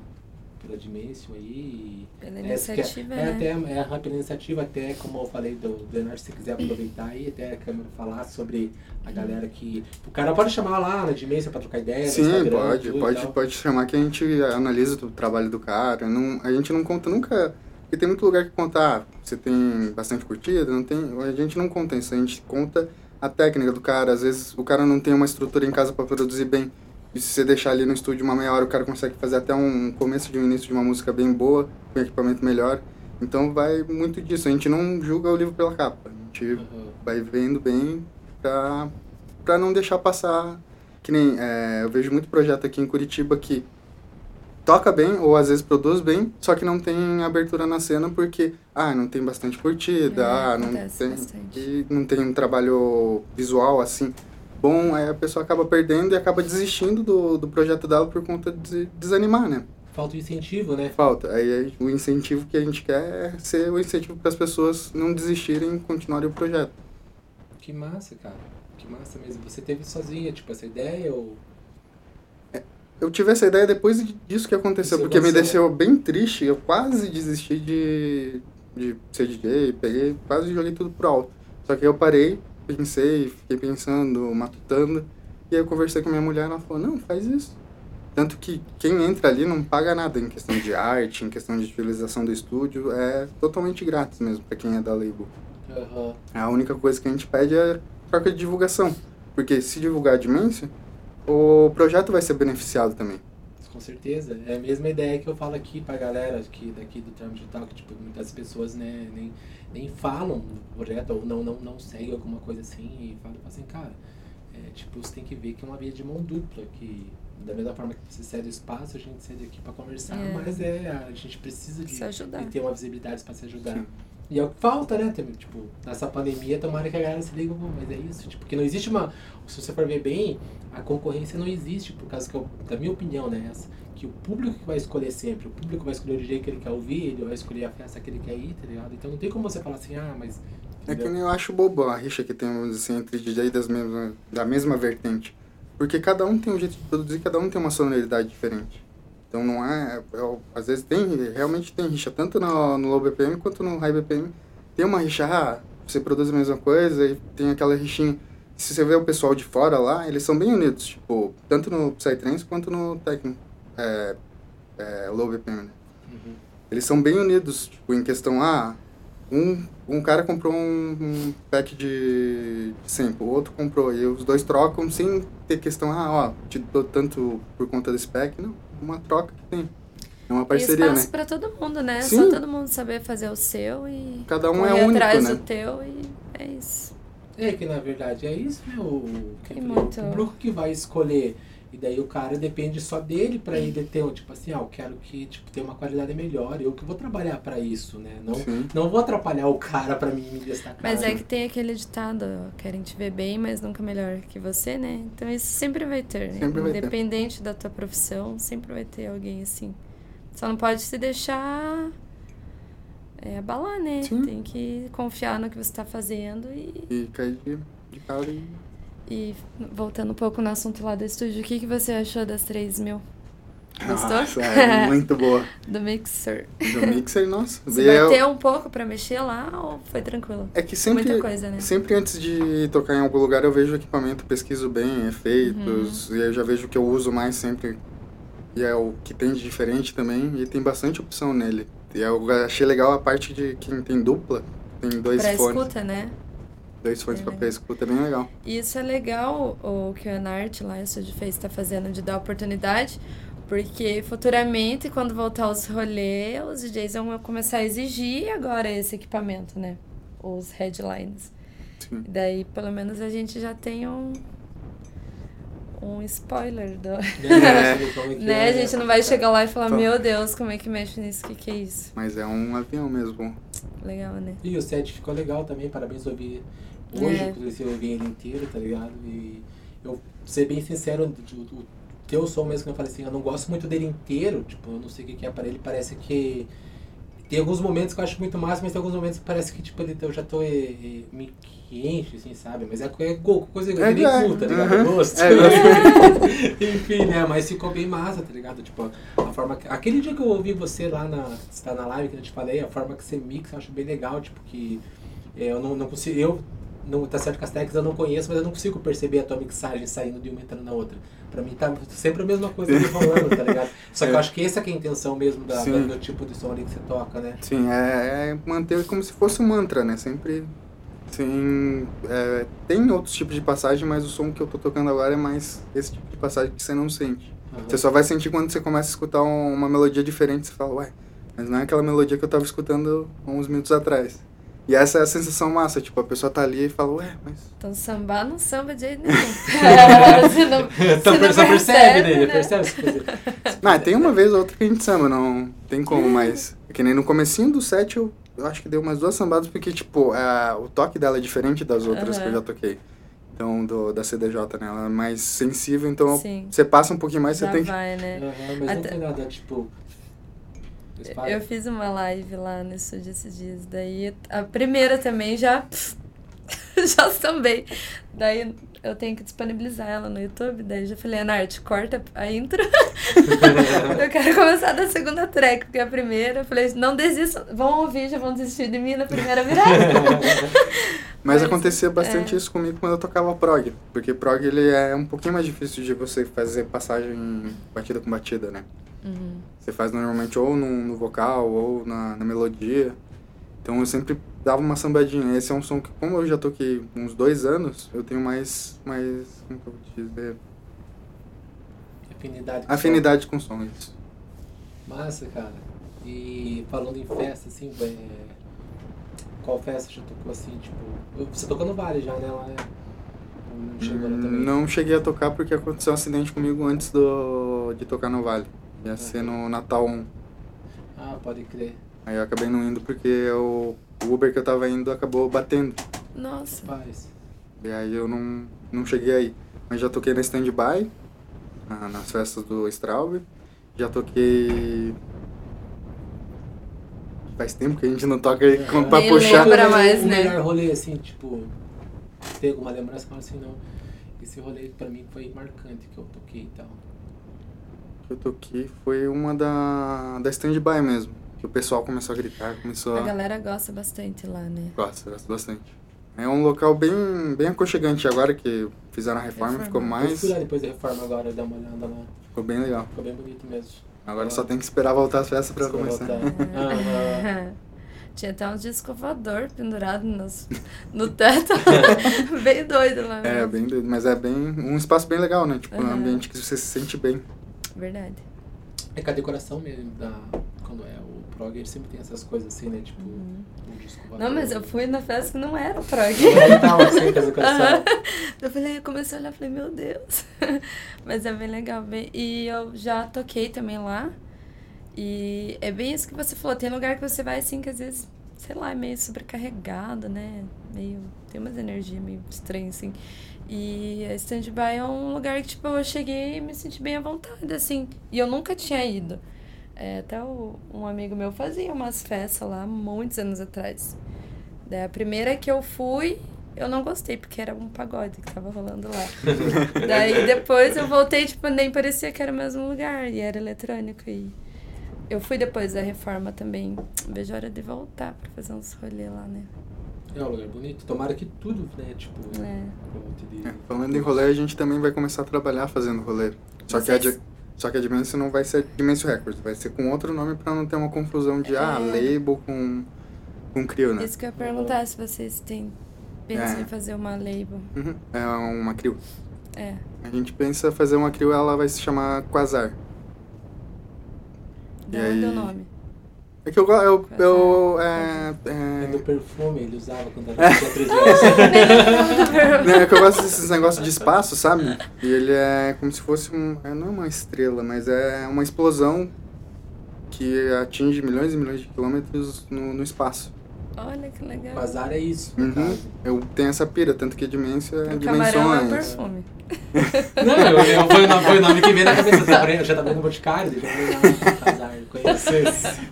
pela Dimension aí. Pela é- iniciativa, é, né? até é a pela iniciativa, até como eu falei do do Leonardo, se você quiser aproveitar aí, até a câmera falar sobre a galera que. O cara pode chamar lá na Dimensão pra trocar ideia. Sim, Instagram, pode, pode, pode chamar que a gente analisa o trabalho do cara. Não, a gente não conta nunca. Porque tem muito lugar que conta, ah, você tem bastante curtida, não tem. A gente não conta isso, a gente conta a técnica do cara. Às vezes o cara não tem uma estrutura em casa para produzir bem. E se você deixar ali no estúdio uma meia hora, o cara consegue fazer até um começo de um início de uma música bem boa, com equipamento melhor. Então vai muito disso. A gente não julga o livro pela capa. A gente Uhum. vai vendo bem pra, pra não deixar passar. Que nem, é, eu vejo muito projeto aqui em Curitiba que toca bem, ou às vezes produz bem, só que não tem abertura na cena porque, ah, não tem bastante curtida, É, ah, não tem, e não tem um trabalho visual assim bom, aí a pessoa acaba perdendo e acaba desistindo do, do projeto dela por conta de desanimar, né? Falta o incentivo, né? Falta. Aí o incentivo que a gente quer é ser o incentivo para as pessoas não desistirem e continuarem o projeto. Que massa, cara. Que massa mesmo. Você teve sozinha, tipo, essa ideia ou. Eu tive essa ideia depois disso que aconteceu, Isso porque me deixou bem triste. Eu quase desisti de, de ser DJ, peguei, quase joguei tudo pro alto. Só que eu parei, pensei, fiquei pensando, matutando. E aí eu conversei com minha mulher e ela falou: Não, faz isso. Tanto que quem entra ali não paga nada em questão de arte, em questão de utilização do estúdio, é totalmente grátis mesmo para quem é da label. Aham. A única coisa que a gente pede é troca de divulgação. Porque se divulgar a Dimensio, o projeto vai ser beneficiado também. Com certeza. É a mesma ideia que eu falo aqui pra galera aqui, daqui do Termo Digital, que tipo, muitas pessoas né, nem, nem falam do projeto ou não, não, não seguem alguma coisa assim e falam assim, cara, é, tipo, você tem que ver que é uma via de mão dupla, que da mesma forma que você cede o espaço, a gente cede aqui pra conversar, É. mas é, a gente precisa de, Se ajudar. de ter uma visibilidade pra se ajudar. Sim. E é o que falta, né? Tipo, nessa pandemia, tomara que a galera se liga, mas é isso. Tipo, porque não existe uma. Se você for ver bem, a concorrência não existe, por causa que, eu, da minha opinião, né? Essa, que o público que vai escolher sempre, o público vai escolher o DJ que ele quer ouvir, ele vai escolher a festa que ele quer ir, tá ligado? Então não tem como você falar assim, ah, mas. É que entendeu? eu acho bobo a rixa que temos assim, entre DJ das mesma, da mesma vertente. Porque cada um tem um jeito de produzir, cada um tem uma sonoridade diferente. Então não é. é- às vezes tem, realmente tem rixa, tanto no, no low BPM quanto no high BPM. Tem uma rixa, ah, você produz a mesma coisa, e tem aquela rixinha. Se você vê o pessoal de fora lá, eles são bem unidos, tipo, tanto no Psytrance quanto no Techno, é, é, low BPM, né? Uhum. Eles são bem unidos, tipo, em questão, ah, um, um cara comprou um, um pack de sample, o outro comprou, e os dois trocam sem ter questão, ah, ó, te dou tanto por conta desse pack, não, uma troca que tem. É uma parceria, espaço né? pra todo mundo, né? Sim. Só todo mundo saber fazer o seu e Cada um é único, atrás né? do teu e é isso. É que na verdade é isso, né? O, que falei, muito- o público que vai escolher. E daí o cara depende só dele pra ele ter, tipo assim, ah, eu quero que tipo, tenha uma qualidade melhor. Eu que vou trabalhar pra isso, né? Não, Sim. não vou atrapalhar o cara pra mim me destacar. Mas é né? que tem aquele ditado, querem te ver bem, mas nunca melhor que você, né? Então isso sempre vai ter, né? Sempre vai ter. Independente da tua profissão, sempre vai ter alguém assim. Só não pode se deixar é, abalar, né? Sim. Tem que confiar no que você tá fazendo e, E cair de, de cara e... e voltando um pouco no assunto lá do estúdio, o que, que você achou das 3 mil? Gostou? Nossa, é muito boa. Do mixer. Do mixer, nossa. Você bateu um pouco pra mexer lá ou foi tranquilo? É que sempre, Muita coisa, né? sempre antes de tocar em algum lugar eu vejo o equipamento, pesquiso bem, efeitos, Uhum. e aí eu já vejo o que eu uso mais sempre. E é o que tem de diferente também, e tem bastante opção nele. E eu achei legal a parte de quem tem dupla, tem dois pra fones. escuta, né? Dois fones É pra legal. pré-escuta, é bem legal. E isso é legal, o que a Nart lá, a Studio Face, está fazendo, de dar oportunidade. Porque futuramente, quando voltar os rolês, os DJs vão começar a exigir agora esse equipamento, né? Os headlines. Sim. Daí, pelo menos, a gente já tem um, um spoiler do. Né, como é que né? é, A gente não vai chegar lá e falar, Então. meu Deus, como é que mexe nisso? O que, que é isso? Mas é um avião mesmo. Legal, né? E o set ficou legal também, parabéns, ouvi hoje, É. inclusive eu ouvi ele inteiro, tá ligado? E eu, ser bem sincero, o, o teu som mesmo que eu falei assim, eu não gosto muito dele inteiro, tipo, eu não sei o que que é para ele, parece que tem alguns momentos que eu acho muito massa, mas tem alguns momentos que parece que, tipo, ele, eu já tô, eh, eh, me que enche, assim, sabe? Mas é, é coisa que É, nem é, cu, tá ligado? uhum. Gosto. É. Enfim, né? Mas ficou bem massa, tá ligado? Tipo, a forma que... Aquele dia que eu ouvi você lá na... Você tá na live que eu te falei, a forma que você mixa eu acho bem legal, tipo, que é, eu não, não consigo... Eu, não, tá certo que as técnicas eu não conheço, mas eu não consigo perceber a tua mixagem saindo de uma entrando na outra. Pra mim tá sempre a mesma coisa ali rolando, tá ligado? Só que eu É. acho que essa é a intenção mesmo da, da- do tipo de som ali que você toca, né? Sim, é, é manter como se fosse um mantra, né? Sempre. Sim, é, tem outros tipos de passagem, mas o som que eu tô tocando agora é mais esse tipo de passagem que você não sente. Aham. Você só vai sentir quando você começa a escutar um- uma melodia diferente, você fala, ué, mas não é aquela melodia que eu tava escutando uns minutos atrás. E essa é a sensação massa, tipo, a pessoa tá ali e fala, ué, mas. Então, sambar não samba de jeito nenhum. você não, Então você não só percebe, né? Percebe. Não, tem uma vez ou outra que a gente samba, não tem como, mas. É que nem no comecinho do set eu, eu acho que deu umas duas sambadas, porque, tipo, a, o toque dela é diferente das outras que eu já toquei. Então, do, da CDJ, né? Ela é mais sensível, então Sim. você passa um pouquinho mais, você tem que. vai, né? Aham, mas não Até- tem nada, tipo... Eu fiz uma live lá no estúdio esses dias. Daí a primeira também já. já sambei. Daí eu tenho que disponibilizar ela no YouTube. Daí eu já falei, Anarte, corta a intro. eu quero começar da segunda track, porque a primeira, eu falei, não desistam, vão ouvir, já vão desistir de mim na primeira virada. Mas Mas, acontecia bastante é. isso comigo quando eu tocava prog. Porque prog ele é um pouquinho mais difícil de você fazer passagem batida com batida, né? Uhum. Você faz normalmente ou no, no vocal ou na, na melodia. Então eu sempre dava uma sambadinha. Esse é um som que, como eu já toquei uns dois anos, eu tenho mais. mais como que eu vou dizer? Afinidade. com Afinidade com som. Isso. som. Massa, cara. E falando em festa, assim, é, qual festa você já tocou assim, tipo... Você tocou no Vale já, né? Lá, né? Não chegou lá também? Não cheguei a tocar porque aconteceu um acidente comigo antes do, de tocar no Vale. Ia ser no Natal 1. Ah, pode crer. Aí eu acabei não indo porque o o Uber que eu tava indo acabou batendo. Nossa. Faz. E aí eu não, não cheguei aí. Mas já toquei na stand-by, na- nas festas do Straub. Já toquei. Faz tempo que a gente não toca aí com- pra Nem puxar. lembra mais, o né? melhor rolê, assim, tipo... Tem alguma lembrança? Fala assim, não. Esse rolê pra mim foi marcante que eu toquei e tal. Que eu toquei foi uma da, da stand-by mesmo. Que o pessoal começou a gritar, começou A a. galera gosta bastante lá, né? Gosto, gosto bastante. É um local bem, bem aconchegante agora que fizeram a reforma, Reforma. ficou Eu mais. fui lá depois da reforma agora, dar uma olhada lá. Ficou bem legal. Ficou bem bonito mesmo. Agora só tem que esperar voltar as festas pra começar. Tinha até um disco voador pendurado nos, no teto. bem doido lá. É, mesmo. bem doido, mas é bem um espaço bem legal, né? Tipo, um Aham. ambiente que você se sente bem. Verdade. É que a decoração mesmo, da, quando é o prog, ele sempre tem essas coisas assim, né? Tipo, um disco Uhum. Não, mas eu fui na festa que não era prog. Tava assim com a decoração. Aham. Eu falei, eu comecei a olhar falei, meu Deus. Mas é bem legal. Bem... E eu já toquei também lá. E é bem isso que você falou. Tem lugar que você vai assim que às vezes, sei lá, é meio sobrecarregado, né? Meio. Tem umas energias meio estranhas, assim. E a stand-by é um lugar que, tipo, eu cheguei e me senti bem à vontade, assim. E eu nunca tinha ido. É, até o- um amigo meu fazia umas festas lá muitos anos atrás. Daí a primeira que eu fui, eu não gostei, porque era um pagode que tava rolando lá. Daí depois eu voltei, tipo, nem parecia que era o mesmo lugar, e era eletrônico. E eu fui depois da reforma também. Vejo a hora de voltar pra fazer uns rolê lá, né? É um lugar bonito. Tomara que tudo, né? Tipo, É. como. É, falando em rolê, a gente também vai começar a trabalhar fazendo rolê. Só que a, Di- só que a Dimensão não vai ser Dimensão Records, vai ser com outro nome pra não ter uma confusão de, ah, É. label com, com Crio, né? Isso que eu ia perguntar se vocês têm pensam É. em fazer uma label. Uhum, É uma Crio. É. A gente pensa fazer uma Crio, ela vai se chamar Quasar. De E onde aí- é o nome? É que eu. eu, eu é, É é, do perfume, ele usava quando era tinha 13 anos. Né, é que eu gosto desses negócios de espaço, sabe? E ele é como se fosse um. é, Não é uma estrela, mas é uma explosão que atinge milhões e milhões de quilômetros no, no espaço. Olha que legal. Quasar é isso, Uhum. Eu tenho essa pira, tanto que dimensão é O camarão é o dimensões. perfume. Não, eu, eu, foi, o nome, foi o nome que veio na cabeça. Eu tava- Eu já tava no Boticário, já falei.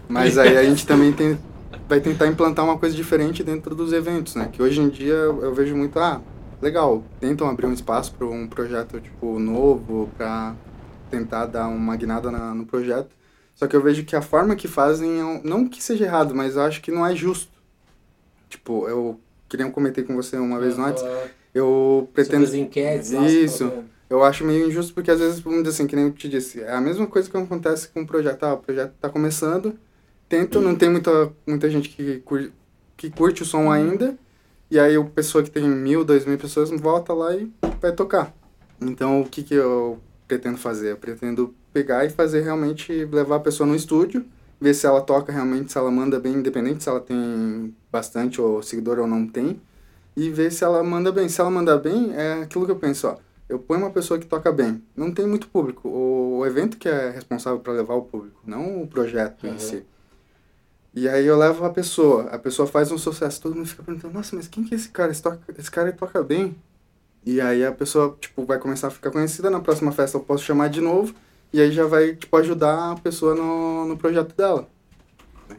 Mas aí a gente também tem, vai tentar implantar uma coisa diferente dentro dos eventos, né? Que hoje em dia eu vejo muito, ah, legal, tentam abrir um espaço para um projeto tipo novo, para tentar dar uma guinada na- no projeto. Só que eu vejo que a forma que fazem, é não que seja errado, mas eu acho que não é justo. Tipo, eu queria comentei com você uma vez antes, eu Pretendo... Sobre as enquetes Isso. você eu acho meio injusto porque às vezes, vamos dizer assim, que nem eu te disse, é a mesma coisa que acontece com o projeto. Ah, o projeto está começando, tenta, não tem muita, muita gente que, cur, que curte o som ainda, e aí o pessoa que tem mil, dois mil pessoas volta lá e vai tocar. Então, o que, que eu pretendo fazer? Eu pretendo pegar e fazer realmente, levar a pessoa no estúdio, ver se ela toca realmente, se ela manda bem, independente se ela tem bastante ou seguidor ou não tem, e ver se ela manda bem. Se ela mandar bem, é aquilo que eu penso, ó. Eu ponho uma pessoa que toca bem. Não tem muito público. O, evento que é responsável para levar o público, não o projeto Uhum. em si. E aí eu levo a pessoa, a pessoa faz um sucesso, todo mundo fica perguntando, nossa, mas quem que é esse cara? Esse, toca, esse cara toca bem. E aí a pessoa, tipo, vai começar a ficar conhecida, na próxima festa eu posso chamar de novo, e aí já vai, tipo, ajudar a pessoa no, no projeto dela.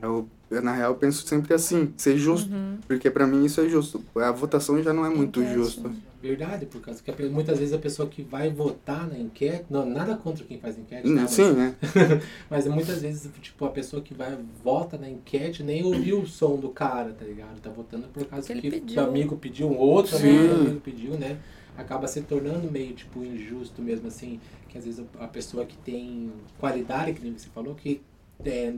Eu, eu, na real, eu penso sempre assim, ser justo, porque pra mim isso é justo. A votação já não é muito Enquete, justa. né? Verdade, por causa que muitas vezes a pessoa que vai votar na enquete, não, nada contra quem faz enquete, tá? Hum, Mas- Sim, né? Mas muitas vezes, tipo, a pessoa que vai, vota na enquete nem ouviu o som do cara, tá ligado? Tá votando por causa Ele que pediu. o amigo pediu, um outro Sim. amigo, amigo pediu, né? Acaba se tornando meio, tipo, injusto mesmo, assim. Que às vezes a pessoa que tem qualidade, que nem você falou, que é,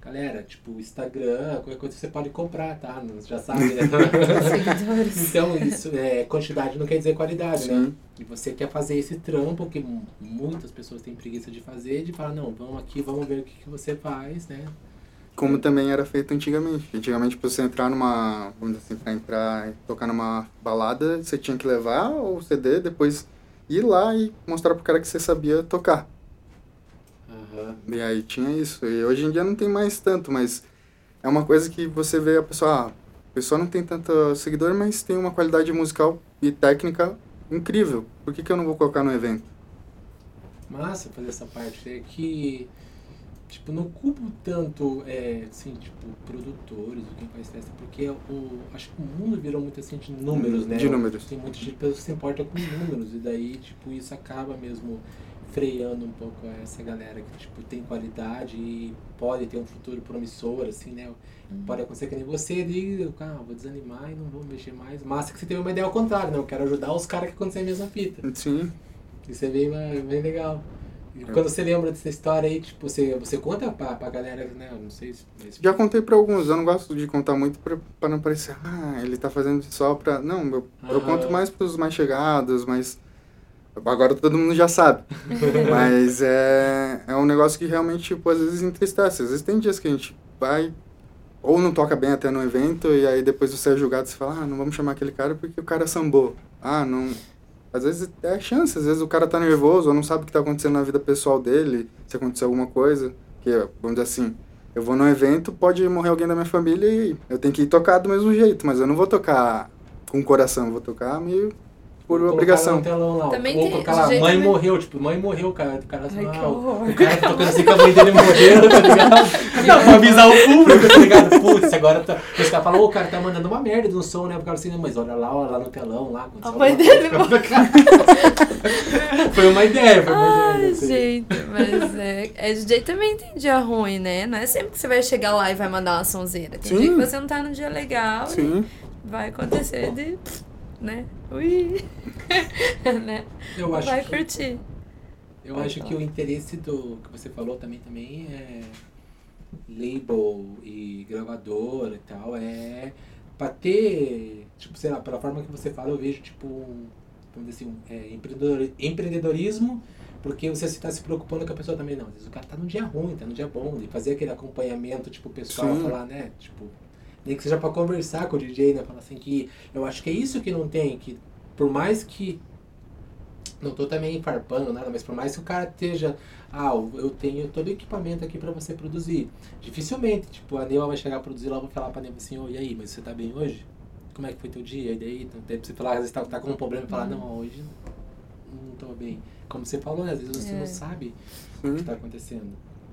galera, tipo, Instagram, qualquer coisa você pode comprar, tá? Já sabe, né? Então, isso, é, quantidade não quer dizer qualidade, né? Sim. E você quer fazer esse trampo que mu- muitas pessoas têm preguiça de fazer, de falar, não, vamos aqui, vamos ver o que, que você faz, né? Como também era feito antigamente. Antigamente, pra você entrar numa. Vamos dizer assim, pra entrar e tocar numa balada, você tinha que levar o CD, depois ir lá e mostrar pro cara que você sabia tocar. Aham. E aí tinha isso. E hoje em dia não tem mais tanto, mas é uma coisa que você vê a pessoa. Ah, a pessoa não tem tanto seguidor, mas tem uma qualidade musical e técnica incrível. Por que, que eu não vou colocar no evento? Massa fazer essa parte. É que, tipo, não culpo tanto, é, assim, tipo, produtores, ou quem faz festa, porque o, acho que o mundo virou muito assim de números, né? De números. Tem muita gente que se importa com números, e daí, tipo, isso acaba mesmo freando um pouco essa galera que, tipo, tem qualidade e pode ter um futuro promissor, assim, né? Pode acontecer que nem você, diga, ah, vou desanimar e não vou mexer mais. Massa que você teve uma ideia ao contrário, né? Eu quero ajudar os caras que acontecem a mesma fita. Sim. Isso é bem, bem legal. E quando você lembra dessa história aí, tipo, você, você conta pra, pra galera, né? Eu não sei se. se- Já contei pra alguns, eu não gosto de contar muito pra, pra não parecer, ah, ele tá fazendo só pra. Não, eu, eu conto mais pros mais chegados, mas. Agora todo mundo já sabe. mas é, é um negócio que realmente, tipo, às vezes entristece. Às vezes tem dias que a gente vai, ou não toca bem até no evento, e aí depois você é julgado e você fala, ah, não vamos chamar aquele cara porque o cara sambou. Ah, não. Às vezes é chance, às vezes o cara tá nervoso ou não sabe o que tá acontecendo na vida pessoal dele, se aconteceu alguma coisa. Que, vamos dizer assim, eu vou num evento, pode morrer alguém da minha família e eu tenho que ir tocar do mesmo jeito, mas eu não vou tocar com o coração, eu vou tocar meio por obrigação. telão lá. Também Ou tem- jeito mãe também- morreu, tipo, mãe morreu, cara. O cara assim, Ai, que ah, horror. o cara tá tocando assim que a mãe dele morreu, tá ligado? Não, pra avisar o público, tá ligado? Putz, agora tá. Os caras falam, ô, o cara tá mandando uma merda no som, né? O cara assim, não, mas olha lá, olha lá no telão, lá. A mãe dele coisa. Foi uma ideia, foi uma Ai, ideia. gente, mas é, é DJ também tem dia ruim, né? Não é sempre que você vai chegar lá e vai mandar uma sonzeira. Tem Sim. dia que você não tá num dia legal Sim. e vai acontecer de. Né? Ui! né? Eu acho vai que- curtir. Eu Pode acho que falar. o interesse do que você falou também também é label e gravadora e tal, é pra ter, tipo, sei lá, pela forma que você fala, eu vejo tipo um, vamos dizer assim, é, empreendedor, empreendedorismo, porque você está se preocupando com a pessoa também. Não, às vezes o cara tá num dia ruim, tá num dia bom, e fazer aquele acompanhamento, tipo, pessoal, Sim. falar, né, tipo, nem que seja para conversar com o DJ, né, falar assim que eu acho que é isso que não tem, que por mais que não tô também farpando nada, mas por mais que o cara esteja, ah, eu tenho todo o equipamento aqui para você produzir. Dificilmente, tipo, a Neuva vai chegar a produzir lá, eu vou falar pra Neuva assim, ô, e aí, mas você tá bem hoje? Como é que foi teu dia? E daí, então, tem pra você falar, às vezes tá, tá com um problema e falar, Uhum. não, hoje não tô bem. Como você falou, né, às vezes você É. não sabe o que tá acontecendo.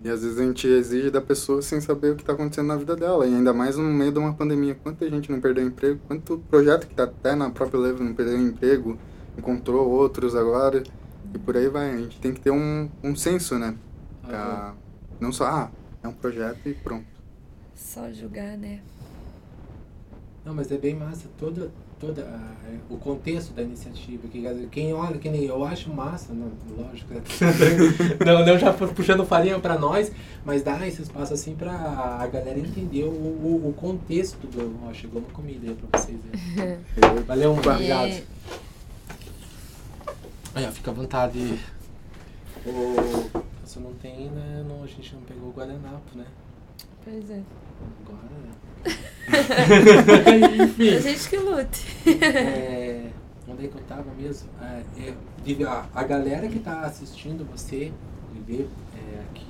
E às vezes a gente exige da pessoa sem saber o que está acontecendo na vida dela. E ainda mais no meio de uma pandemia. Quanta gente não perdeu emprego, quanto projeto que está até na própria Levo não perdeu emprego, encontrou outros agora. E por aí vai. A gente tem que ter um, um senso, né? Pra não só, ah, é um projeto e pronto. Só julgar, né? Não, mas é bem massa toda, toda a- o contexto da iniciativa. Que, quem olha, que nem eu acho massa, não, lógico, né? não, não já pu- puxando farinha pra nós, mas dá esse espaço assim pra a galera entender o, o, o contexto do. Ó, chegou uma comida aí pra vocês aí. Valeu, mano. Obrigado. E- Aí, ó, fica à vontade. O, você não tem, né? Não, a gente não pegou o guardanapo, né? Pois é. Agora, né? Enfim. A gente que lute. É, onde é que eu tava mesmo? É, é, de- a, a galera que tá assistindo você e vê é, aqui,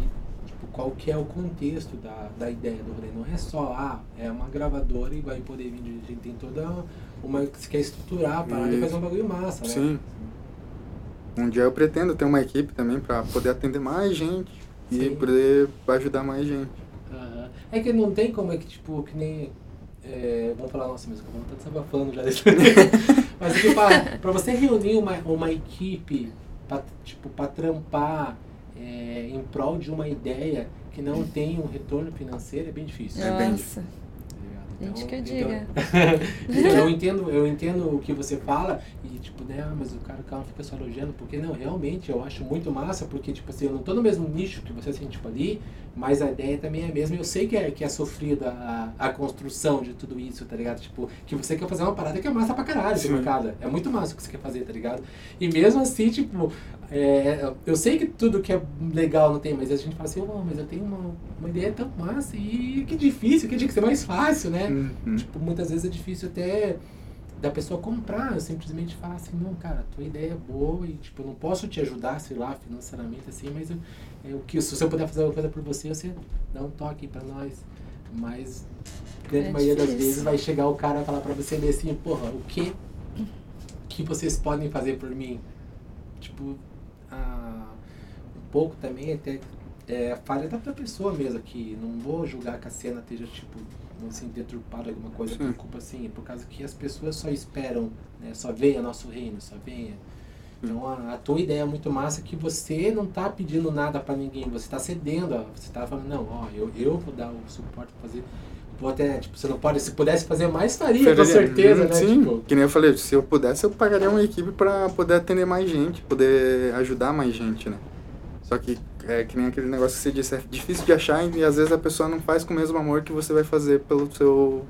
tipo, qual que é o contexto da, da ideia do rolê. Não é só, ah, é uma gravadora e vai poder vir gente. Tem toda uma. que Você quer estruturar a parada e fazer um bagulho massa, né? Sim. Um dia eu pretendo ter uma equipe também para poder atender mais gente e Sim. poder ajudar mais gente. É que não tem como é que, tipo, que nem. É, vamos falar, nossa, mas eu tô desabafando já desse. mas é que pra, pra você reunir uma, uma equipe pra, tipo, pra trampar é, em prol de uma ideia que não tem um retorno financeiro é bem difícil. É bem Nossa, gente que eu então- diga. então eu entendo, eu entendo o que você fala e tipo, né, ah, mas o cara, cara fica só elogiando, porque não, realmente eu acho muito massa, porque tipo assim, eu não tô no mesmo nicho que você assim, tipo ali, mas a ideia também é a mesma, eu sei que é, que é sofrida a, a construção de tudo isso, tá ligado? Tipo, que você quer fazer uma parada que é massa pra caralho, mercado. É muito massa o que você quer fazer, tá ligado? E mesmo assim, tipo, é, eu sei que tudo que é legal não tem, mas a gente fala assim, oh, mas eu tenho uma, uma ideia tão massa e que difícil, que tinha que ser mais fácil, né? Uhum. Tipo, muitas vezes é difícil até da pessoa comprar, simplesmente falar assim, não, cara, tua ideia é boa e tipo, eu não posso te ajudar, sei lá, financeiramente assim, mas eu, é o que se eu puder fazer alguma coisa por você, você dá um toque pra nós. Mas a grande É maioria das vezes vai chegar o cara e falar pra você assim, porra, o que que vocês podem fazer por mim? Tipo, pouco também até é a falha da pessoa mesmo aqui. Não vou julgar que a cena esteja, tipo, assim, deturpada alguma coisa por culpa assim, é por causa que as pessoas só esperam, né? Só venha nosso reino, só venha. Então a, a tua ideia é muito massa que você não tá pedindo nada pra ninguém, você tá cedendo, ó, você tá falando, não, ó, eu, eu vou dar o suporte pra fazer. Vou até, tipo, você não pode, se pudesse fazer mais, faria, com certeza, Uhum, né? Sim, Tipo, que nem eu falei, se eu pudesse, eu pagaria uma equipe para poder atender mais gente, poder ajudar mais gente, né? Só que é que nem aquele negócio que você disse, é difícil de achar e às vezes a pessoa não faz com o mesmo amor que você vai fazer pelo seu,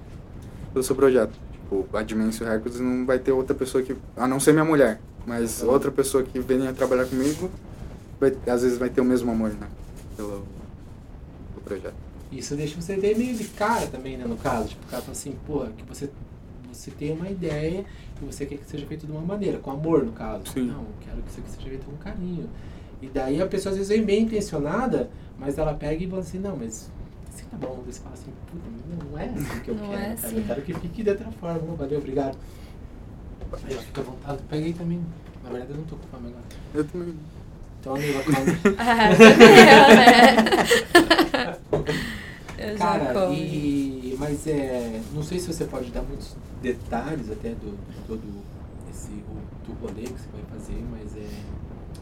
pelo seu projeto. Tipo, a Dimensio Records não vai ter outra pessoa que, a não ser minha mulher, mas Uhum. outra pessoa que venha trabalhar comigo, vai, às vezes vai ter o mesmo amor, né? Pelo, pelo projeto. Isso deixa você ter meio de cara também, né, no caso. Tipo, o cara fala assim, porra, que você, você tem uma ideia que você quer que seja feito de uma maneira, com amor, no caso. Sim. Não, eu quero que isso aqui seja feito com carinho. E daí a pessoa às vezes vem bem intencionada, mas ela pega e fala assim, não, mas assim tá bom. Você fala assim, puta, não é assim que eu Não quero, é cara. assim. Eu quero que fique de outra forma. Não, valeu, obrigado. Aí, ó, fica à vontade. Peguei também. Na verdade, eu não tô com fome agora. Eu também. Então, amigo, come. Ah, eu, né? Eu já Cara, como. e, mas é. Não sei se você pode dar muitos detalhes até do, do todo esse o, do rolê que você vai fazer, mas é.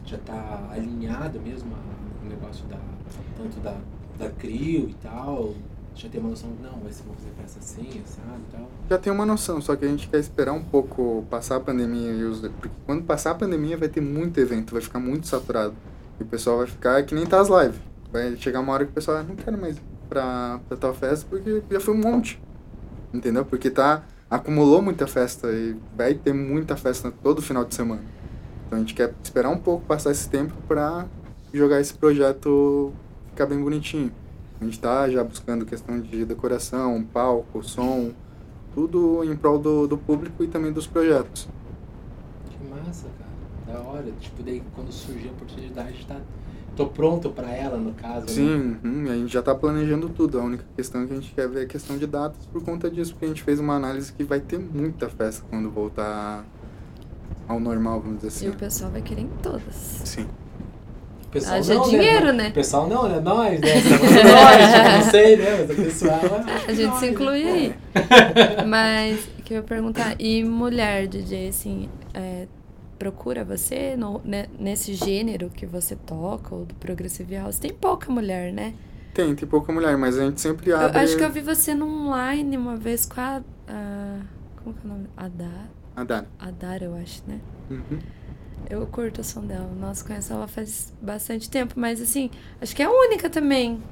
Já tá alinhado mesmo o negócio da. Tanto da, da CRIO e tal. Já tem uma noção, não, vai ser fazer peça assim, sabe tal. Já tem uma noção, só que a gente quer esperar um pouco passar a pandemia e os. Porque quando passar a pandemia vai ter muito evento, vai ficar muito saturado. E o pessoal vai ficar que nem tá as lives. Vai chegar uma hora que o pessoal ah, não quero mais pra, pra tal festa porque já foi um monte. Entendeu? Porque tá. acumulou muita festa e vai ter muita festa todo final de semana. Então a gente quer esperar um pouco passar esse tempo para jogar esse projeto ficar bem bonitinho. A gente está já buscando questão de decoração, palco, som, tudo em prol do, do público e também dos projetos. Que massa, cara. Da hora. Tipo, daí quando surgir a oportunidade, tá. Tô pronto para ela, no caso. Né? Sim, né? a gente já está planejando tudo. A única questão que a gente quer ver é a questão de datas por conta disso, porque a gente fez uma análise que vai ter muita festa quando voltar ao normal, vamos dizer assim. E o pessoal vai querer em todas. Sim pessoal Haja não, né? dinheiro, né? O pessoal não, né? Nós, né? nós, não sei, né? Mas o pessoal... A gente se inclui aí. Mas, que eu ia perguntar, e mulher, DJ, assim, é, procura você no, né, nesse gênero que você toca, ou do Progressive House? Tem pouca mulher, né? Tem, tem pouca mulher, mas a gente sempre abre... Eu acho que eu vi você num online uma vez com a... a como que é o nome? Adar? Adar. Adar, eu acho, né? Uhum. Eu curto o som dela. Nossa, conheço ela faz bastante tempo, mas assim, acho que é a única também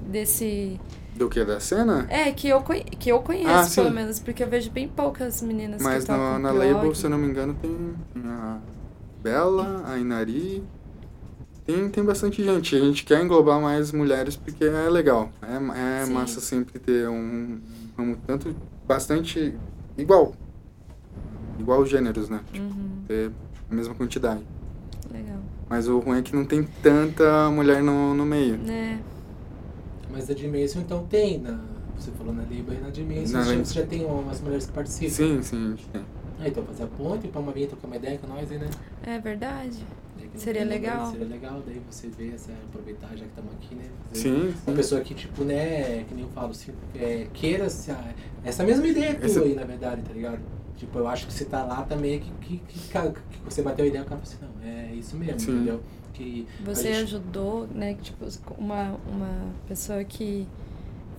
desse. Do que? Da cena? É, que eu, que eu conheço, ah, pelo menos, porque eu vejo bem poucas meninas mas que tocam Mas na label, se eu não me engano, tem a Bela, a Inari. Tem, tem bastante gente. A gente quer englobar mais mulheres porque é legal. É, é massa sempre ter um, um tanto bastante igual. Igual os gêneros, né? Tipo, uhum. ter a mesma quantidade. Legal. Mas o ruim é que não tem tanta mulher no, no meio. É. Mas a Dimension então tem, na, você falou na Liba e na Dimension, você já tem umas mulheres que participam. Sim, sim, a gente tem. Ah, então fazer a ponte pra uma vir trocar uma ideia com nós aí, né? É verdade. Seria legal. Seria legal, daí você vê, assim, aproveitar já que estamos aqui, né? Fazer sim, Uma sim. pessoa que, tipo, né, que nem eu falo, assim, é, queira se, essa mesma ideia tua Essa... aí, na verdade, tá ligado? Tipo, eu acho que você tá lá também que, que, que, que você bateu a ideia com a assim, não, é isso mesmo, Sim. entendeu? Que você gente... ajudou, né, tipo, uma, uma pessoa que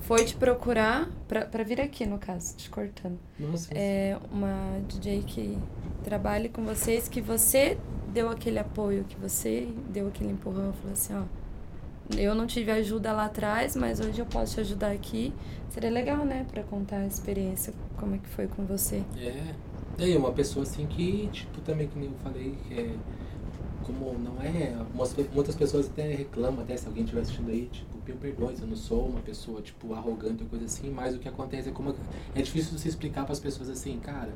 foi te procurar pra, pra vir aqui, no caso, te cortando. Nossa. É uma DJ que trabalhe com vocês, que você deu aquele apoio, que você deu aquele empurrão, falou assim, ó, eu não tive ajuda lá atrás, mas hoje eu posso te ajudar aqui. Seria legal, né, para contar a experiência, como é que foi com você. É. E uma pessoa assim que, tipo, também que nem eu falei, que é como não é. Muitas pessoas até reclamam, até se alguém estiver assistindo aí, tipo, eu perdoe, eu não sou uma pessoa, tipo, arrogante ou coisa assim, mas o que acontece é como. É difícil você explicar para as pessoas assim, cara,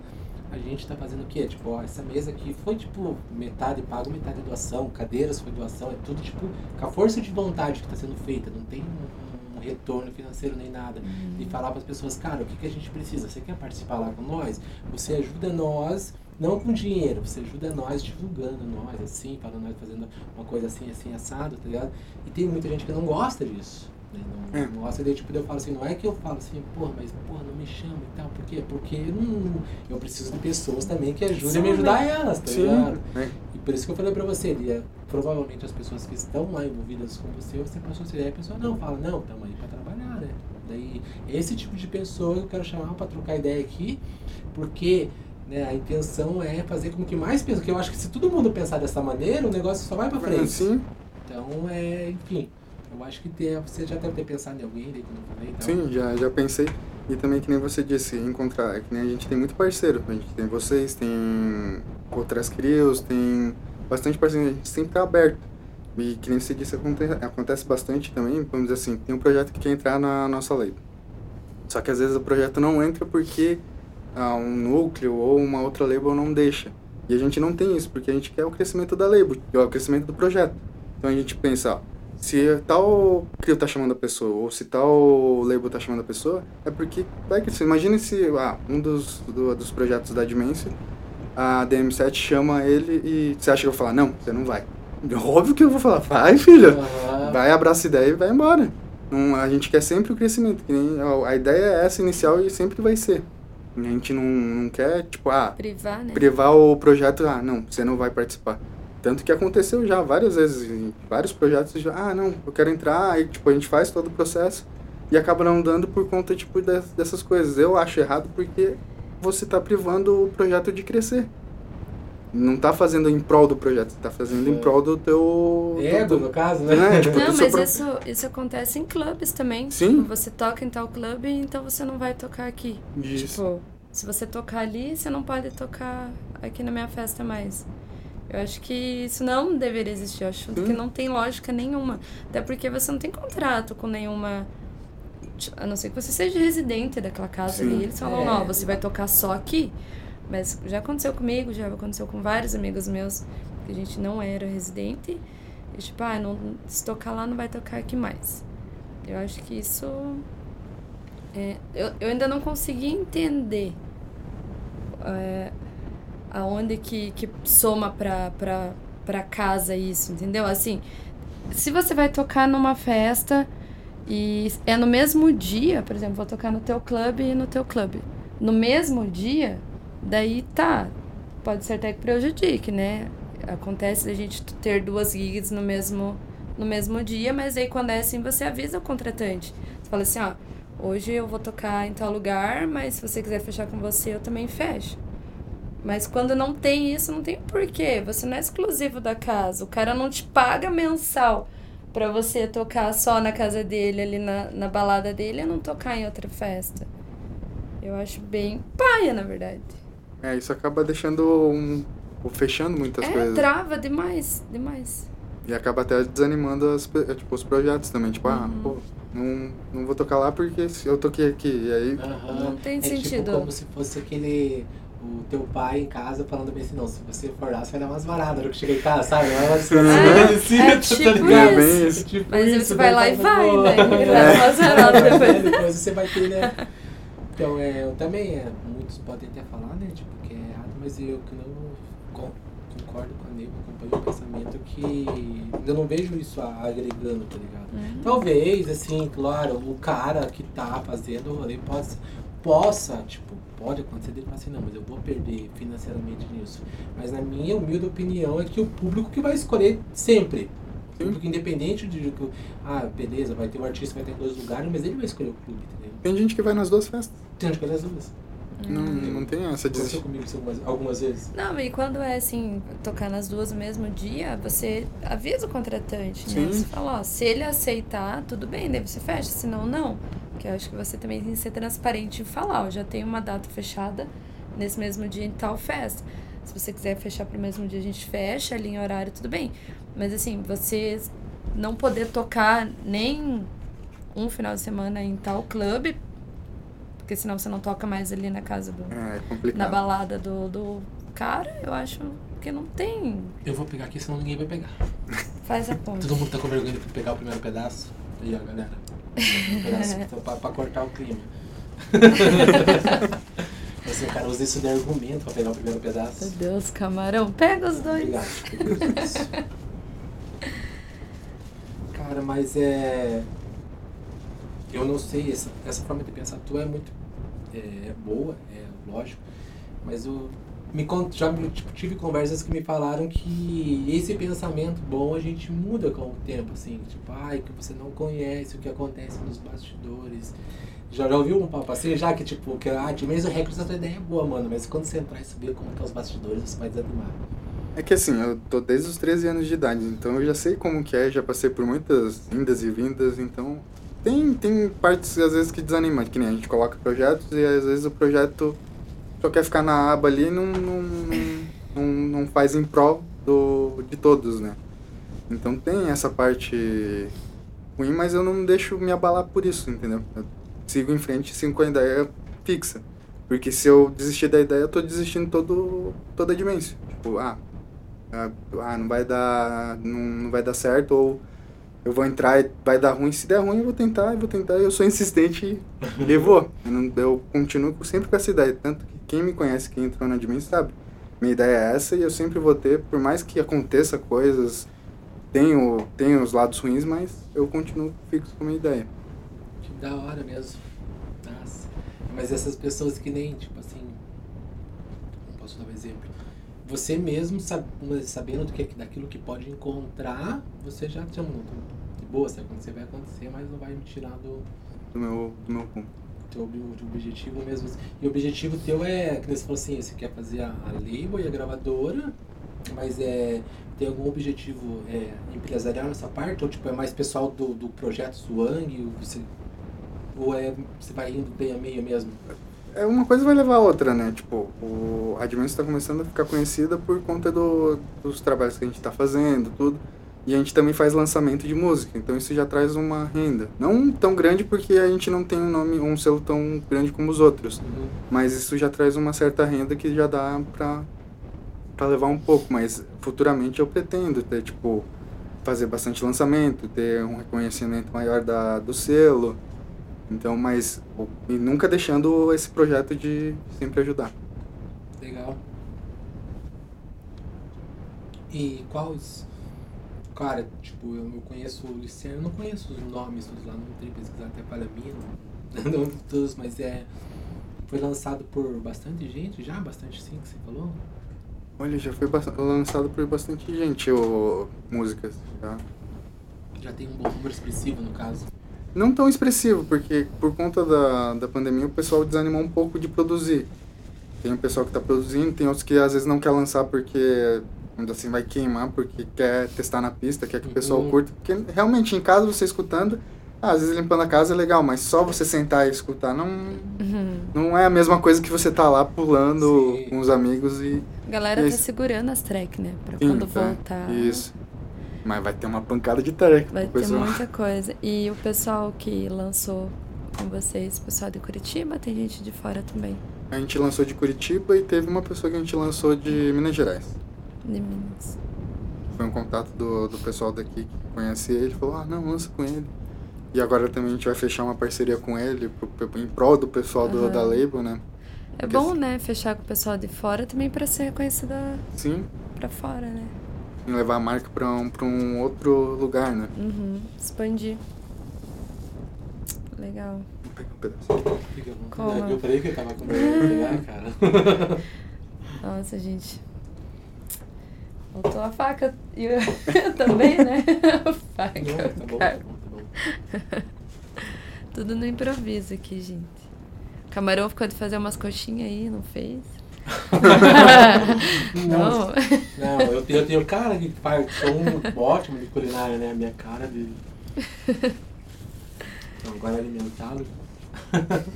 a gente tá fazendo o quê? Tipo, ó, essa mesa aqui foi, tipo, metade pago, metade doação, cadeiras foi doação, é tudo, tipo, com a força de vontade que tá sendo feita, não tem um, um retorno financeiro nem nada. Uhum. E falar para as pessoas, cara, o que, que a gente precisa? Você quer participar lá com nós? Você ajuda nós não com dinheiro, você ajuda nós divulgando nós, assim, falando nós fazendo uma coisa assim, assim, assado, tá ligado? E tem muita gente que não gosta disso. Né? Não, é. não gosta de, tipo, eu falo assim, não é que eu falo assim, porra, mas porra, não me chama e tal, por quê? Porque eu, não, eu preciso de pessoas também que ajudem a me ajudar elas, tá Sim. ligado? É. E por isso que eu falei pra você, Lia, provavelmente as pessoas que estão lá envolvidas com você, você passou a ser, a pessoa não fala, não, estamos aí pra trabalhar, né? Daí, esse tipo de pessoa eu quero chamar para trocar ideia aqui, porque né, a intenção é fazer com que mais pessoas, que eu acho que se todo mundo pensar dessa maneira, o negócio só vai para frente. Sim. Então, é, enfim, eu acho que ter, você já deve ter pensado em alguém daí quando eu falei. Então. Sim, já, já pensei. E também, que nem você disse, encontrar, que nem a gente tem muito parceiro. A gente tem vocês, tem outras crios, tem bastante parceiro, a gente sempre tá aberto. E que nem você disse, acontece, acontece bastante também, vamos dizer assim, tem um projeto que quer entrar na nossa lei. Só que às vezes o projeto não entra porque ah, um núcleo ou uma outra label não deixa. E a gente não tem isso, porque a gente quer o crescimento da label, o crescimento do projeto. Então a gente pensa, ó, se tal crio tá chamando a pessoa, ou se tal label tá chamando a pessoa, é porque vai crescer. Imagina se ah, um dos, do, dos projetos da Dimensity, a DM7 chama ele e você acha que eu vou falar, não, você não vai. Óbvio que eu vou falar, vai filho, uhum. vai, abraça a ideia e vai embora. A gente quer sempre o crescimento, que nem, a, a ideia é essa inicial e sempre vai ser. A gente não, não quer, tipo, ah, privar, né? privar o projeto, ah, não, você não vai participar. Tanto que aconteceu já várias vezes, em vários projetos, já, ah, não, eu quero entrar, aí tipo, a gente faz todo o processo e acaba não dando por conta tipo, dessas coisas. Eu acho errado porque você está privando o projeto de crescer. Não está fazendo em prol do projeto, está fazendo em prol do teu... Ego, no caso, né? né? Tipo, não, mas isso, isso acontece em clubes também. Sim. Tipo, você toca em tal clube, então você não vai tocar aqui. Isso. Tipo, se você tocar ali, você não pode tocar aqui na minha festa mais. Eu acho que isso não deveria existir. Eu acho Sim. que não tem lógica nenhuma. Até porque você não tem contrato com nenhuma. A não ser que você seja residente daquela casa Sim. ali. Eles falam, É. não, você vai tocar só aqui. Mas já aconteceu comigo, já aconteceu com vários amigos meus que a gente não era residente. E tipo, ah, não, se tocar lá não vai tocar aqui mais. Eu acho que isso. é, eu, eu ainda não consegui entender é, aonde que, que soma pra, pra, pra casa isso, entendeu? Assim, se você vai tocar numa festa e é no mesmo dia, por exemplo, vou tocar no teu clube e no teu clube. No mesmo dia, daí tá. Pode ser até que prejudique, né? Acontece da gente ter duas gigs no mesmo, no mesmo dia, mas aí quando é assim, você avisa o contratante. Você fala assim, ó, hoje eu vou tocar em tal lugar, mas se você quiser fechar com você, eu também fecho. Mas quando não tem isso, não tem porquê. Você não é exclusivo da casa. O cara não te paga mensal pra você tocar só na casa dele, ali na, na balada dele, e não tocar em outra festa. Eu acho bem paia, na verdade. É, isso acaba deixando um. ou fechando muitas é, coisas. trava demais, demais. E acaba até desanimando as, pe- tipo, os projetos também. Tipo, ah, Uhum. pô, não, não vou tocar lá porque se eu toquei aqui. E aí. Aham. Não tem é sentido. Tipo como se fosse aquele. O teu pai em casa falando bem assim, não, se você for lá, você vai dar umas varadas na hora que chegar em casa, sabe? Uma É, é tipo É bem isso. isso. Tipo Mas aí isso, você vai lá e vai, né? Dá umas varadas depois. É, depois você vai ter, né? Então, é, eu também, é, muitos podem até falar, né, tipo, que é errado, mas eu que não con- concordo com a Neiva, acompanho o pensamento que eu não vejo isso a- agregando, tá ligado? Uhum. Talvez, assim, claro, o cara que tá fazendo o rolê possa, possa, tipo, pode acontecer dele falar assim, não, mas eu vou perder financeiramente nisso. Mas na minha humilde opinião é que o público que vai escolher sempre. Sim. público independente de que, ah, beleza, vai ter um artista, vai ter dois lugares, mas ele vai escolher o clube, entendeu? Tem gente que vai nas duas festas. Tem que escolher as duas. Não, não tem essa de Aconteceu comigo algumas, algumas vezes. Não, e quando é assim, tocar nas duas no mesmo dia, você avisa o contratante, né? Sim. Você fala, ó, se ele aceitar, tudo bem, daí você fecha, senão não. Porque eu acho que você também tem que ser transparente e falar, ó, já tem uma data fechada nesse mesmo dia em tal festa. Se você quiser fechar pro mesmo dia, a gente fecha ali em horário, tudo bem. Mas assim, você não poder tocar nem um final de semana em tal clube, porque senão você não toca mais ali na casa do, É na complicado. balada do, do cara, eu acho que não tem. Eu vou pegar aqui, senão ninguém vai pegar. Faz a ponte. Todo mundo tá com vergonha de pegar o primeiro pedaço. Aí, ó, galera. Um pedaço então, pra, pra cortar o clima. assim, o cara usa isso de argumento pra pegar o primeiro Meu pedaço. Deus, camarão, pega os dois. Obrigado. Cara, mas é. Eu não sei, essa, essa forma de pensar tua é muito é, boa, é lógico, mas eu me, já tipo, tive conversas que me falaram que esse pensamento bom a gente muda com o tempo, assim, tipo, ai, que você não conhece o que acontece nos bastidores. Já, já ouviu um papo assim, já que tipo, que ah, de mesmo recorde essa tua ideia é boa, mano, mas quando você entrar e saber como que é os bastidores, você vai desanimar. É que assim, eu tô desde os 13 anos de idade, então eu já sei como que é, já passei por muitas indas e vindas, então tem, tem partes às vezes que desanima, que nem a gente coloca projetos e às vezes o projeto só quer ficar na aba ali e não, não, não, não faz em prol do, de todos, né? Então tem essa parte ruim, mas eu não deixo me abalar por isso, entendeu? Eu sigo em frente, sigo com a ideia fixa. Porque se eu desistir da ideia, eu tô desistindo todo, toda a dimensão. Tipo, ah, ah, ah, não vai dar não, não vai dar certo ou eu vou entrar e vai dar ruim se der ruim eu vou tentar eu vou tentar eu sou insistente e vou eu, eu continuo sempre com essa ideia tanto que quem me conhece quem entrou na admin sabe minha ideia é essa e eu sempre vou ter por mais que aconteça coisas tenho tenho os lados ruins mas eu continuo fixo com a minha ideia Que da hora mesmo. Nossa. Mas essas pessoas que nem, tipo assim. Não posso dar um exemplo. Você mesmo, sab- sabendo do que, daquilo que pode encontrar, você já te não, de boa, se acontecer, vai acontecer, mas não vai me tirar do do meu do meu ponto teu do objetivo mesmo. E o objetivo teu é, que você falou assim, você quer fazer a, a label e a gravadora, mas é. Tem algum objetivo é, empresarial nessa parte? Ou tipo, é mais pessoal do, do projeto Swang? Ou você, ou é, você vai indo bem a meio mesmo? É uma coisa vai levar a outra, né? Tipo, o, a está começando a ficar conhecida por conta do, dos trabalhos que a gente está fazendo, tudo. E a gente também faz lançamento de música, então isso já traz uma renda. Não tão grande porque a gente não tem um nome, um selo tão grande como os outros. Uhum. Mas isso já traz uma certa renda que já dá pra, pra levar um pouco. Mas futuramente eu pretendo ter, tipo, fazer bastante lançamento, ter um reconhecimento maior da, do selo. Então, mas. E nunca deixando esse projeto de sempre ajudar. Legal. E quais. Cara, tipo, eu, eu conheço o Luciano, eu não conheço os nomes todos lá, não tenho pesquisar até para mim, não, não todos, mas é. Foi lançado por bastante gente já? Bastante sim que você falou? Olha, já foi lançado por bastante gente o, músicas. Já. Já tem um bom número expressivo no caso. Não tão expressivo, porque por conta da, da pandemia o pessoal desanimou um pouco de produzir. Tem o pessoal que está produzindo, tem outros que às vezes não quer lançar porque ainda assim vai queimar, porque quer testar na pista, quer que o pessoal Uhum. curta. Porque realmente em casa você escutando, ah, às vezes limpando a casa é legal, mas só você sentar e escutar não, Uhum. não é a mesma coisa que você tá lá pulando Sim. com os amigos e. A galera E tá esse- segurando as tracks, né? Pra Sim, quando tá. voltar. Isso. Mas vai ter uma pancada de tarefa Vai ter muita coisa. E o pessoal que lançou com vocês, o pessoal de Curitiba, tem gente de fora também, A gente lançou de Curitiba e teve uma pessoa que a gente lançou de Minas Gerais. de Minas. Foi um contato do, do pessoal daqui que conhece ele, falou, ah, não, lança com ele. E agora também a gente vai fechar uma parceria com ele, pro, em prol do pessoal do, Aham. da label, né? É Porque bom, né, fechar com o pessoal de fora também pra ser reconhecida Sim, pra fora, né? E levar a marca pra um, pra um outro lugar, né? Uhum. Expandir. Legal. Vou pegar um pedaço. Fica bom. Coma. Eu falei que eu tava com vergonha, né, cara? Nossa, gente. Faltou a faca. E eu também, né? A faca. Não, tá bom, tá bom, tá bom. Tudo no improviso aqui, gente. O camarão ficou de fazer umas coxinhas aí, não fez? Não. Não, eu tenho, eu tenho cara que faz, sou um ótimo de culinária, né? A minha cara de. Então, agora alimentá-lo.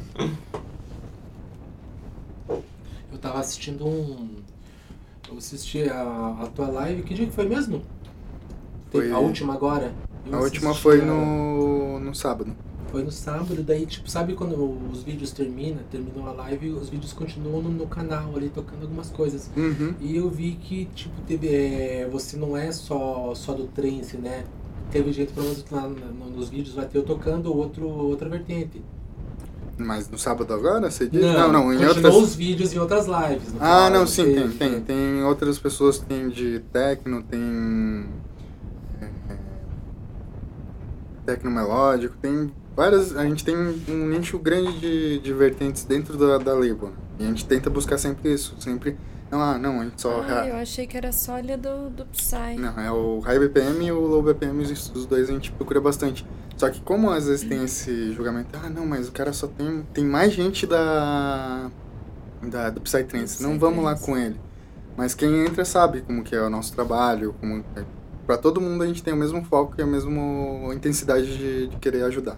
Eu tava assistindo um. Eu assisti a, a tua live, que dia que foi mesmo? Foi- A última agora? Eu A última foi a- no, no sábado. Foi no sábado, daí, tipo, sabe quando os vídeos terminam, terminou a live, os vídeos continuam no, no canal ali, tocando algumas coisas. Uhum. E eu vi que, tipo, teve, é, você não é só, só do trance, né? Teve gente, pelo menos lá no- nos vídeos, vai ter eu tocando outro, outra vertente. Mas no sábado agora, você diz? Não, não, em continuou outras... os vídeos em outras lives. Ah, não, sim, tem, tem. né? Tem outras pessoas que tem de techno, tem. é, Tecno melódico, tem várias. A gente tem um nicho grande de, de vertentes dentro da, da label. né? E a gente tenta buscar sempre isso. Sempre. Não, ah, não, a gente só. Ah, eu achei que era só ali do, do Psy. Não, é o High BPM e o Low BPM, os, os dois a gente procura bastante. Só que como às vezes tem esse julgamento, ah não, mas o cara só tem. Tem mais gente da. da do Psytrance, não vamos lá com ele. Mas quem entra sabe como que é o nosso trabalho, como. É, pra todo mundo a gente tem o mesmo foco e a mesma intensidade de, de querer ajudar.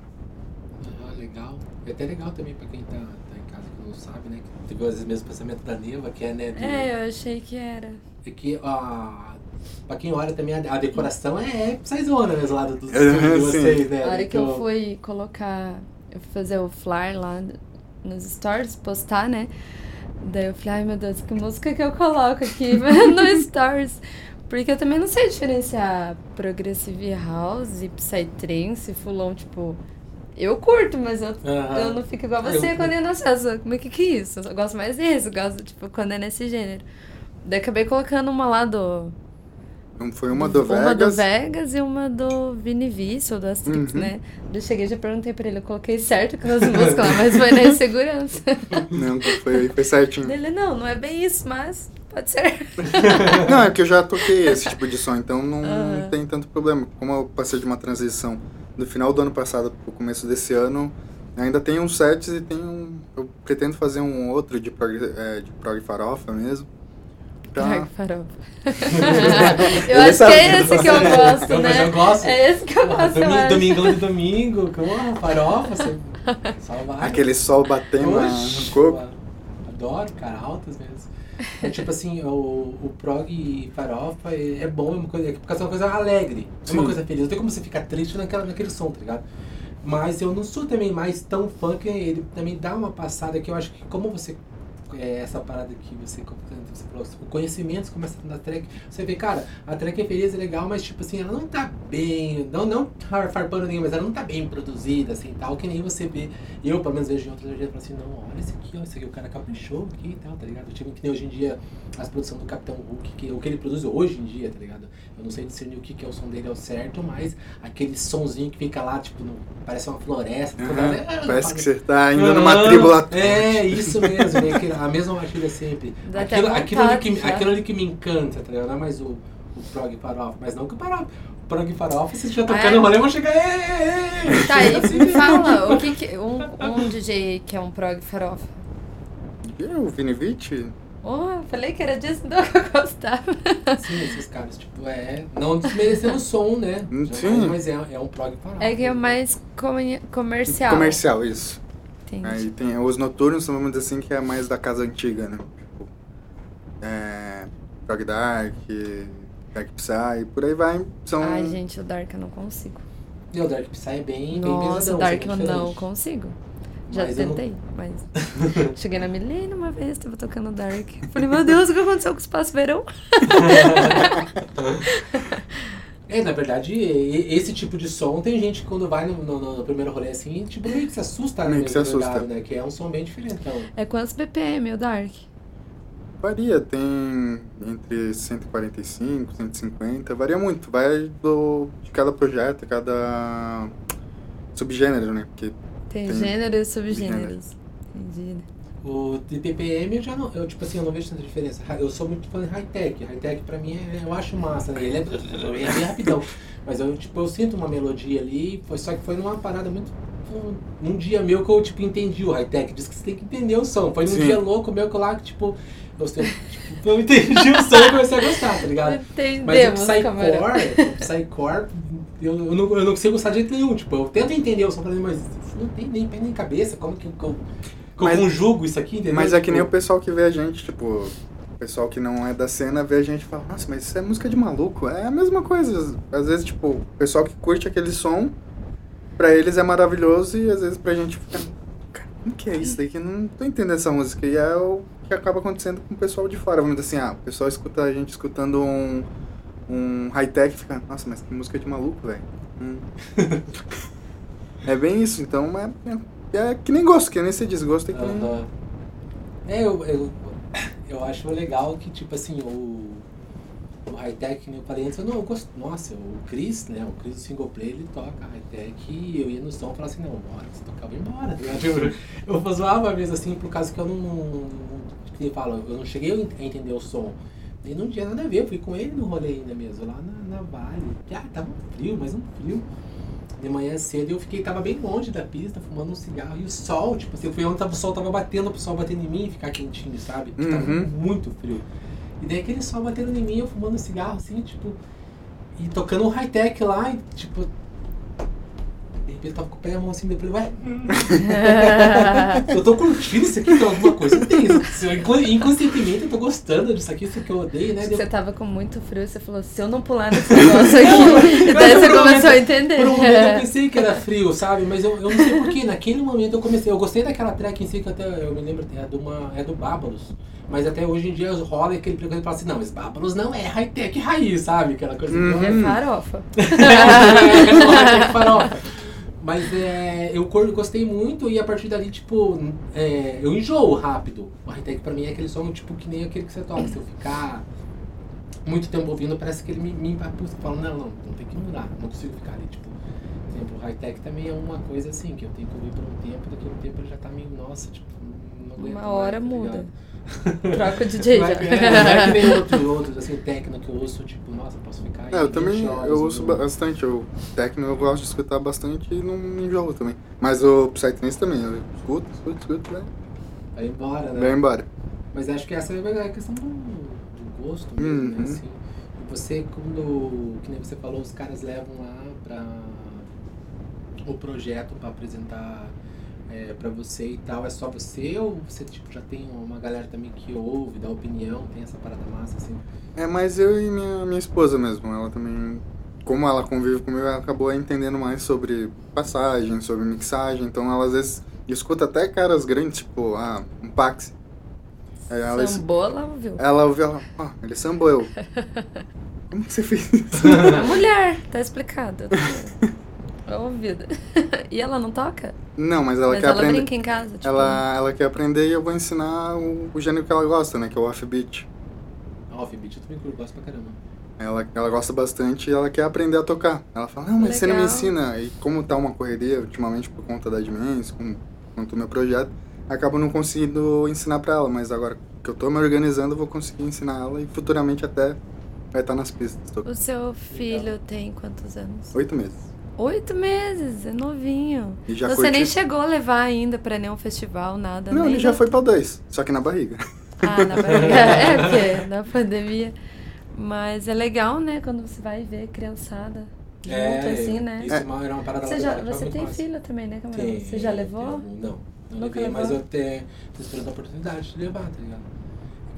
É até legal também pra quem tá, tá em casa que não sabe, né? Que teve às vezes o mesmo pensamento da Neva, que é, né? de- É, eu achei que era. É que a. Pra quem olha também, a, a decoração é, é saizona mesmo lá do, dos estúdios de vocês, né? A hora que eu Então, fui colocar, eu fui fazer o flyer lá nos stories, postar, né? Daí eu falei, ai meu Deus, que música que eu coloco aqui no stories? Porque eu também não sei diferenciar Progressive House, Psytrance, Fulon, tipo... Eu curto, mas eu, Aham. eu não fico igual Ah, você eu- quando é no acesso. Como é que que é isso? Eu gosto mais desse, eu gosto, tipo, quando é nesse gênero. Daí acabei colocando uma lá do... Foi uma do Uma do Vegas. Vegas e uma do Vini Vici, ou do Astrix, Uhum. né? Eu cheguei e já perguntei pra ele, eu coloquei certo aquelas músicas lá, mas foi na insegurança. Não, foi, foi certinho. Ele, não, não é bem isso, mas pode ser. Não, é que eu já toquei esse tipo de som, então não Aham. tem tanto problema. Como eu passei de uma transição do final do ano passado pro começo desse ano, ainda tem uns sets e tem um. Eu pretendo fazer um outro de prog, é, de prog farofa mesmo. Pra- Ai, farofa. eu acho que é esse que eu gosto, né? eu gosto. É esse que eu gosto, Domingo, domingão de domingo, porra, farofa, você Só vai. Aquele sol batendo no eu Adoro, cara, altas mesmo. É tipo assim, o, o prog farofa é, é bom, é uma coisa, é porque é uma coisa alegre, é uma Sim. coisa feliz. Não tem como você ficar triste naquela, naquele som, tá ligado? Mas eu não sou também mais tão que ele também dá uma passada que eu acho que como você. É, essa parada que você, você falou, o conhecimento começa na track. Você vê, cara, a track é feliz, é legal, mas tipo assim, ela não tá bem. Não, não far- farpando nenhum, mas ela não tá bem produzida, assim, tal, que nem você vê. Eu, pelo menos, vejo em outras vezes, falo assim, não, olha esse aqui, ó, esse aqui, o cara caprichou aqui e tal, tá ligado? Tipo, que nem hoje em dia as produções do Capitão Hulk, que, o que ele produz hoje em dia, tá ligado? Eu não sei discernir o que, que é o som dele ao certo, mas aquele sonzinho que fica lá, tipo, no- parece uma floresta. toda- Aham, é, Parece que você tá indo numa Aham, tribo lá. É, isso mesmo, né? A mesma batida sempre. Dá Aquilo, aquilo, ali que, já. aquilo ali que me encanta, tá ligado? Não é mais o, o prog farofa, mas não que o farofa. O prog farofa, se estiver Ah, tocando é? rolê, vão chegar. "Ê, ê, ê", Tá, e assim, me fala, o que que. Um, um DJ que é um prog farofa. Eu, Vini Vitti? Oh, falei que era disso então que eu gostava. Sim, esses caras, tipo, é. Não desmerecendo o som, né? Hum, sim. Mas é, é um prog farofa. É que é mais comer- comercial. Comercial, isso. Entendi. Aí tem os noturnos, vamos dizer assim, que é mais da casa antiga, né? Tipo, é, Prog Dark, Dark Psy, por aí vai. São... Ai, gente, o Dark eu não consigo. E o Dark Psy é bem, bem Nossa, pesadão, o Dark assim, eu é não consigo. Já Mas eu não- tentei, mas. Cheguei na Milene uma vez, tava tocando Dark. Falei, meu Deus, o que aconteceu com o Espaço Verão? É, na verdade, esse tipo de som tem gente que quando vai no, no- no primeiro rolê assim, tipo, meio que se assusta, né? Meio que se assusta. verdade, Né? Que é um som bem diferente. Então, É quantos BPM o Dark? Varia, tem entre 145, 150, varia muito, vai do, de cada projeto, cada subgênero, né? Porque Tem, Tem gêneros e subgêneros. Entendi. O de PPM eu já não, eu tipo assim, eu não vejo tanta diferença. Eu sou muito fã de high-tech. High-tech pra mim é, eu acho massa, né? Ele é, é bem rapidão. Mas eu, tipo, eu sinto uma melodia ali, foi, só que foi numa parada muito. Um, um dia meu que eu, tipo, entendi o high-tech. Diz que você tem que entender o som. Foi num Sim. dia louco meu que eu lá, que, tipo, eu, sei- tipo, eu entendi o som e comecei a gostar, tá ligado? Mas o Entendemos. Psycore, o Psycore, eu, eu, não, eu não consigo gostar de jeito nenhum. Tipo, eu tento entender o som, falei, mas não tem nem pé nem cabeça. Como que, eu- que eu, que eu Mas- conjugo isso aqui, entendeu? Mas é que Tipo, nem o pessoal que vê a gente, tipo, o pessoal que não é da cena vê a gente e fala, nossa, mas isso é música de maluco. É a mesma coisa. Às vezes, tipo, o pessoal que curte aquele som, pra eles é maravilhoso e às vezes pra gente fica, cara, o que é isso daqui? Eu não tô entendendo essa música. E é o que acaba acontecendo com o pessoal de fora. Vamos dizer assim, ah, o pessoal escuta a gente escutando um, um high-tech e fica, nossa, mas que música de maluco, velho. Hum. é bem isso, então é, é, é que nem gosto, que nem se desgosto, é que nem... É, eu, eu, eu acho legal que, tipo assim, o, o high-tech, nem eu falei antes, eu não, eu gosto, nossa, o Chris, né, o Chris do single play, ele toca high-tech e eu ia no som e falava assim, não, bora, se vou embora. ligado? Eu, eu zoava mesmo assim, por causa que eu não, que nem fala, eu não cheguei a entender o som. E não tinha nada a ver, eu fui com ele no rolê ainda mesmo, lá na, na Vale. Ah, tava frio, mas um frio. De manhã cedo eu fiquei, tava bem longe da pista, fumando um cigarro. E o sol, tipo assim, eu fui onde tava, o sol tava batendo, pro sol batendo em mim e ficar quentinho, sabe? Porque tava Uhum. muito frio. E daí aquele sol batendo em mim, eu fumando um cigarro assim, tipo. E tocando um high-tech lá, e tipo. Eu tava com o pé na mão assim, depois, ué. eu tô curtindo isso aqui, tem alguma coisa eu- incon- Inconscientemente eu tô gostando disso aqui, isso que eu odeio, né? Você tava com muito frio e você falou, se eu não pular nesse negócio aqui. e daí você começou a momento- entender. Por um momento eu pensei que era frio, sabe? Mas eu, eu não sei porquê. Naquele momento eu comecei. Eu gostei daquela track em si, que até eu me lembro, é, de uma, é do Bábalos. Mas até hoje em dia rola aquele preconceito e fala assim: não, mas Bábalos não é high-tech raiz, sabe? Aquela coisa. Uhum. É farofa. É, não, high-tech farofa. Mas é, eu gostei muito e a partir dali, tipo, é, eu enjoo rápido. O high-tech pra mim é aquele som, tipo, que nem aquele que você toca. Se eu ficar muito tempo ouvindo, parece que ele me, me empapuça. Eu falo, não, não, não tem que mudar, não consigo ficar ali, tipo. Por exemplo, o high-tech também é uma coisa assim, que eu tenho que ouvir por um tempo, daqui a um tempo ele já tá meio, nossa, tipo, não aguento Uma mais, hora tá muda. Troca o DJ já. é, que- é, não é que nem outros, outros, assim, técnico que eu ouço, tipo, nossa, posso ficar aí É, eu 20 também horas eu ouço ouvindo. bastante. O techno eu gosto de escutar bastante e não me enjoo também. Mas o Psytrance também, eu escuto, escuto, escuto, vai, Vai embora, né? vai embora. Mas acho que essa é a questão do, do gosto mesmo, né? Uhum. Assim, e você, quando, que nem você falou, os caras levam lá pra o projeto pra apresentar é, pra você e tal, é só você ou você tipo, já tem uma galera também que ouve, dá opinião, tem essa parada massa assim? É mais eu e minha, minha esposa mesmo. Ela também, como ela convive comigo, ela acabou entendendo mais sobre passagem, sobre mixagem. Então ela às vezes escuta até caras grandes, tipo, ah, um Pax. Ela, Sambou, ela ouviu. ela ouviu, ela, ah, ele sambou eu. Como que você fez isso? Mulher, tá explicado. Ouvido. e ela não toca? Não, mas ela Mas quer ela aprender. brinca em casa, tipo... Ela, ela quer aprender e eu vou ensinar o, o gênero que ela gosta, né? Que é o offbeat. Offbeat eu também curto, gosto pra caramba. Ela, ela gosta bastante e ela quer aprender a tocar. Ela fala, não, mas você não me Legal. ensina. E como tá uma correria, ultimamente, por conta da Dimens, com, quanto o meu projeto, acabo não conseguindo ensinar pra ela. Mas agora que eu tô me organizando, eu vou conseguir ensinar ela e futuramente até vai estar nas pistas. O seu filho tem quantos anos? oito meses. Oito meses, é novinho. E já Então você nem chegou a levar ainda pra nenhum festival, nada. Não, nem ele já na- foi pra dois, só que na barriga. Ah, na barriga. é, porque na pandemia. Mas é legal, né, quando você vai ver criançada junto, assim, né? Isso é uma, era uma parada Você, já, você tem filho também, né, Camarão? Você já levou? Não, não Nunca levei, mas levou? eu até tô esperando a oportunidade de levar, tá ligado?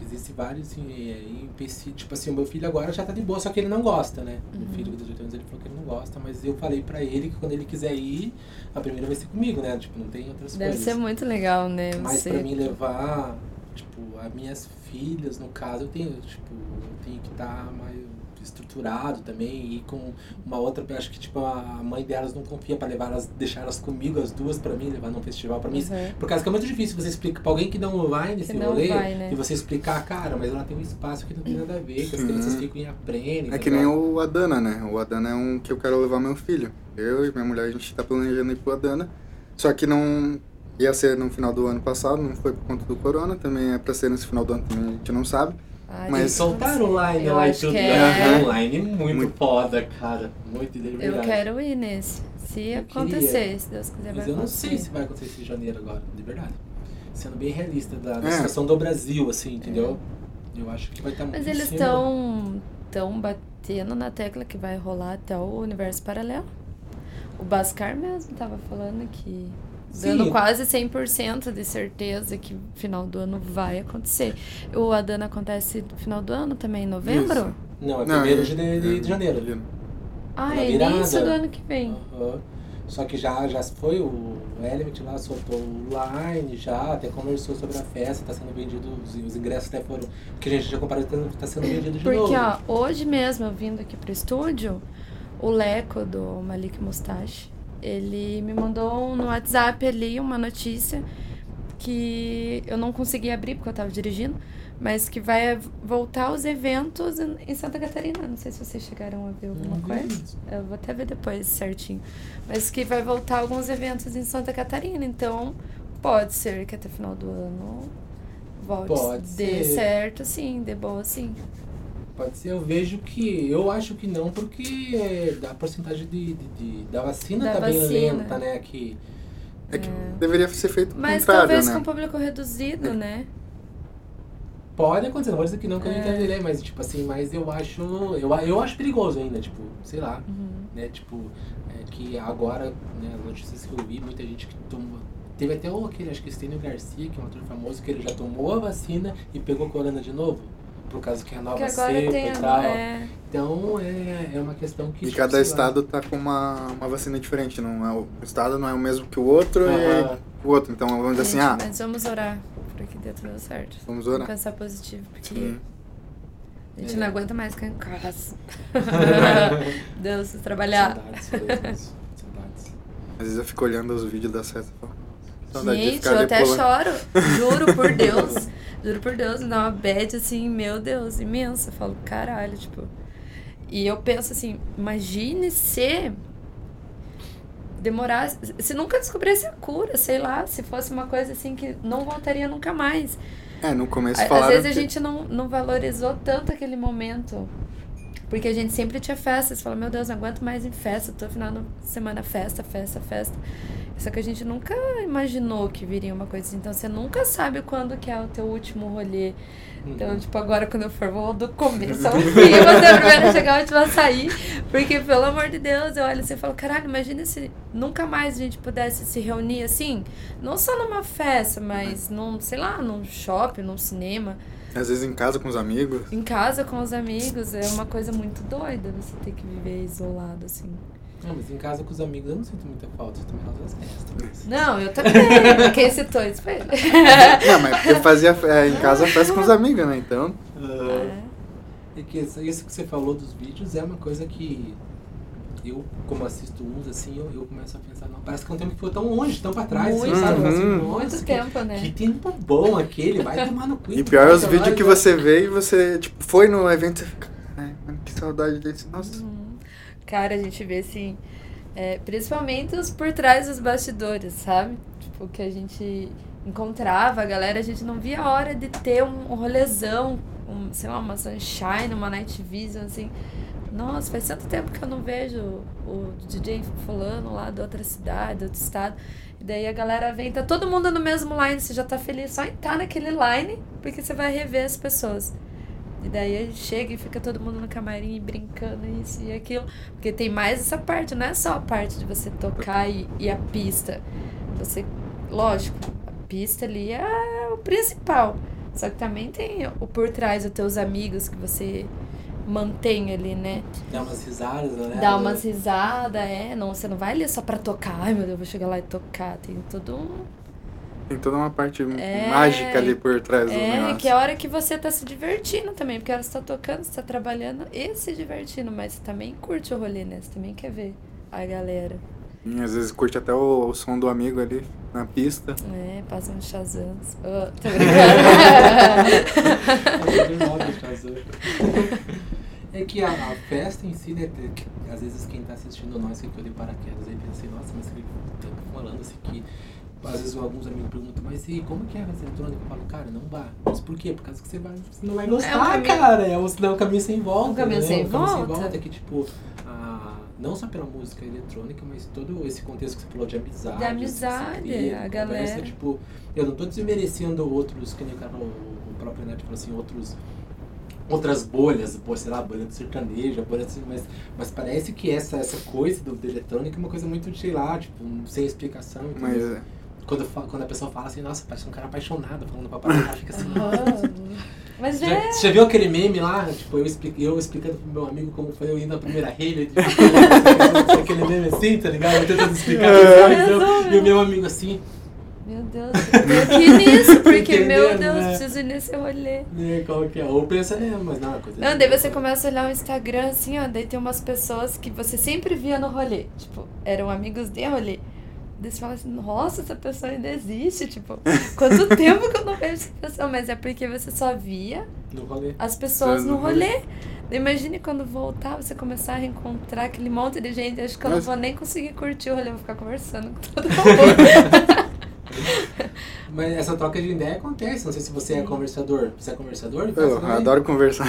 Porque existe vários, assim, é, empecilhos. Tipo assim, o meu filho agora já tá de boa, só que ele não gosta, né? Uhum. Meu filho com 18 anos, ele falou que ele não gosta, mas eu falei pra ele que quando ele quiser ir, a primeira vai ser comigo, né? Tipo, não tem outras Deve coisas. ser muito legal, né? Mas Você... pra mim levar, tipo, as minhas filhas, no caso, eu tenho, tipo, eu tenho que estar mais estruturado também e com uma outra, acho que tipo a mãe delas não confia pra levar elas, deixar elas comigo as duas pra mim levar num festival pra mim. Uhum. Por causa que é muito difícil você explicar pra alguém que não vai nesse não rolê vai, né? e você explicar, cara, mas ela tem um espaço que não tem nada a ver, que as Sim. crianças ficam e aprendem. É tá que nem o Adana, né? O Adana é um que eu quero levar meu filho. Eu e minha mulher, a gente tá planejando ir pro Adana. Só que não ia ser no final do ano passado, não foi por conta do corona. Também é pra ser nesse final do ano, também a gente não sabe. Ai, Mas- Eles soltaram online Eu lá e tudo. é. Online é muito, Muito. foda, cara. Muito de Eu quero ir nesse. Se Eu acontecer, queria. se Deus quiser, Mas vai eu não acontecer. sei se vai acontecer esse janeiro agora, de verdade. Sendo bem realista da, da É. situação do Brasil, assim, entendeu? Eu acho que vai estar muito Mas eles estão tão batendo na tecla que vai rolar até o universo paralelo. O Bascar mesmo tava falando que Sim. dando quase 100% de certeza que final do ano vai acontecer. O Adana acontece no final do ano também, em novembro? Isso. Não, é Não, primeiro é- de, de, de janeiro. Ah, é virada. início do ano que vem. Aham. Só que já, já foi, o Element lá soltou o line, já até conversou sobre a festa, tá sendo vendido, os, os ingressos até foram. Que a gente já comparou, tá, tá sendo vendido de Porque, novo. ó, hoje mesmo, eu vindo aqui pro estúdio, o Leco do Malik Mustache, ele me mandou no WhatsApp ali uma notícia que eu não consegui abrir porque eu tava dirigindo, mas que vai voltar os eventos em Santa Catarina. Não sei se vocês chegaram a ver alguma coisa. Eu vou até ver depois certinho. Mas que vai voltar alguns eventos em Santa Catarina. Então, pode ser que até final do ano volte. Pode dê ser. certo, sim, dê boa, sim. Pode ser, eu vejo que. Eu acho que não, porque é, da porcentagem de, de- de- da vacina Da tá bem vacina. lenta, né? Que, É que deveria ser feito Mas talvez né? com público reduzido, né? Pode acontecer, não vou dizer que não, que eu não É. entenderei, mas tipo assim, mas eu acho. Eu, eu acho perigoso ainda, tipo, sei lá, Uhum. né? Tipo, é que agora, né, as notícias que eu vi, muita gente que tomou. Teve até o aquele, acho que Estênio Garcia, que é um ator famoso, que ele já tomou a vacina e pegou corona de novo. Por causa que é a nova Porque agora cepa tem e tal. É, Então é, é uma questão que. E tipo, cada lá. estado tá com uma, uma vacina diferente. Não é o, estado não é o mesmo que o outro e o outro. Então vamos dizer assim, ah, Mas vamos orar pra que dê tudo certo. vamos Vamos orar. pensar positivo, porque Sim. a gente É. não aguenta mais ficar em casa. Deus, trabalhar. Saudades, saudades, saudades. Às vezes eu fico olhando os vídeos da César e falo, Gente, eu até pulando. choro. Juro por Deus. Juro por Deus, me dá uma bad assim, meu Deus, imensa. Eu falo, caralho, tipo. E eu penso assim, imagine se demorasse. Se nunca descobrisse a cura, sei lá, se fosse uma coisa assim que não voltaria nunca mais. É, no começo A- Às falaram vezes a que- gente não, não valorizou tanto aquele momento. Porque a gente sempre tinha festa. Você fala, meu Deus, não aguento mais em festa. Tô final de semana festa, festa, festa. Só que a gente nunca imaginou que viria uma coisa assim. Então você nunca sabe quando que é o teu último rolê. Então, tipo, agora quando eu for, vou do começo ao fim. Eu vou ser a chegar, a última a sair. Porque, pelo amor de Deus, eu olho assim e falo, caralho, imagina se nunca mais a gente pudesse se reunir assim, não só numa festa, mas num, sei lá, num shopping, num cinema. Às vezes em casa com os amigos. Em casa com os amigos, é uma coisa muito doida você ter que viver isolado, assim. Não, mas em casa com os amigos eu não sinto muita falta, eu também causa das festas. Não, eu também. Quem citou isso foi ele. Não, mas porque eu fazia é, em casa festa com os amigos, né? Então. É que isso isso que você falou dos vídeos é uma coisa que eu, como assisto uns, assim, eu, eu começo a pensar, não, parece que é um tempo que foi tão longe, tão pra trás, assim, Muito. sabe? Assim, Uhum. nossa, Muito que, tempo, né? Que tempo bom aquele, vai tomar no cu. E pior é os vídeos que vai. você vê e você, tipo, foi no evento e mano, que saudade desse. Nossa. Cara, a gente vê assim, é, principalmente os por trás dos bastidores, sabe? Tipo, que a gente encontrava a galera, a gente não via a hora de ter um, rolezão, um, sei lá, uma sunshine, uma night vision, assim. Nossa, faz tanto tempo que eu não vejo o DJ fulano lá de outra cidade, outro estado. E daí a galera vem, tá todo mundo no mesmo line, você já tá feliz só em estar naquele line, porque você vai rever as pessoas. E daí a gente chega e fica todo mundo no camarim brincando isso e aquilo. Porque tem mais essa parte, não é só a parte de você tocar e, e a pista. Você, lógico, a pista ali é o principal. Só que também tem o por trás dos teus amigos que você mantém ali, né? Dá umas risadas, né? Dá umas risadas, é. Não, você não vai ali só pra tocar. Ai, meu Deus, eu vou chegar lá e tocar. Tem todo um. Tem toda uma parte É. mágica ali por trás do É, negócio. que é a hora que você tá se divertindo também, porque a hora que você tá tocando, você tá trabalhando e se divertindo, mas você também curte o rolê, né? Você também quer ver a galera. E às vezes curte até o, o som do amigo ali na pista. É, passa uns chazãs. Oh, tô brincando. É que a, a festa em si, né, que, às vezes quem tá assistindo nós que eu de paraquedas aí pensa assim, nossa, mas ele tá falando assim que às vezes alguns amigos perguntam, mas e como que é a festa eletrônica? Eu falo, cara, não vá. Mas por quê? Por causa que você, vai, você não vai gostar, caminho- cara. É um, não, é um caminho sem volta. Um caminho né? sem um caminho sem volta. volta que, tipo, a, não só pela música eletrônica, mas todo esse contexto que você falou de amizade. De amizade, você a conversa, galera. tipo, eu não tô desmerecendo outros, que nem o cara falou, o próprio Neto falou assim, outros outras bolhas, pô, sei lá, bolha do sertanejo, bolha assim, mas, mas parece que essa, essa coisa do, do eletrônico é uma coisa muito, sei lá, tipo, sem explicação. entendeu? Mas é, Quando, quando a pessoa fala assim, nossa, parece um cara apaixonado falando pra parar, fica assim. Mas Já, é. você já viu aquele meme lá? Tipo, eu, eu explicando pro meu amigo como foi eu indo na primeira rave. Tipo, aquele meme assim, tá ligado? Eu tentando explicar. É. então, e o meu amigo assim, Meu Deus, eu aqui nisso, porque, meu Entendendo, Deus, né? preciso ir nesse rolê. né, qual que é? Ou pensa, né, mas não, é coisa Não, daí você começa a olhar o Instagram assim, ó, daí tem umas pessoas que você sempre via no rolê. Tipo, eram amigos de rolê. Você fala assim, nossa, essa pessoa ainda existe, tipo, quanto tempo que eu não vejo essa pessoa, mas é porque você só via No rolê. as pessoas No no rolê. Daí Imagine quando voltar, você começar a reencontrar aquele monte de gente. Acho que eu não Mas- vou nem conseguir curtir o rolê, eu vou ficar conversando com todo mundo. Mas essa troca de ideia acontece. Não sei se você é conversador. Você é conversador? Eu também? adoro conversar.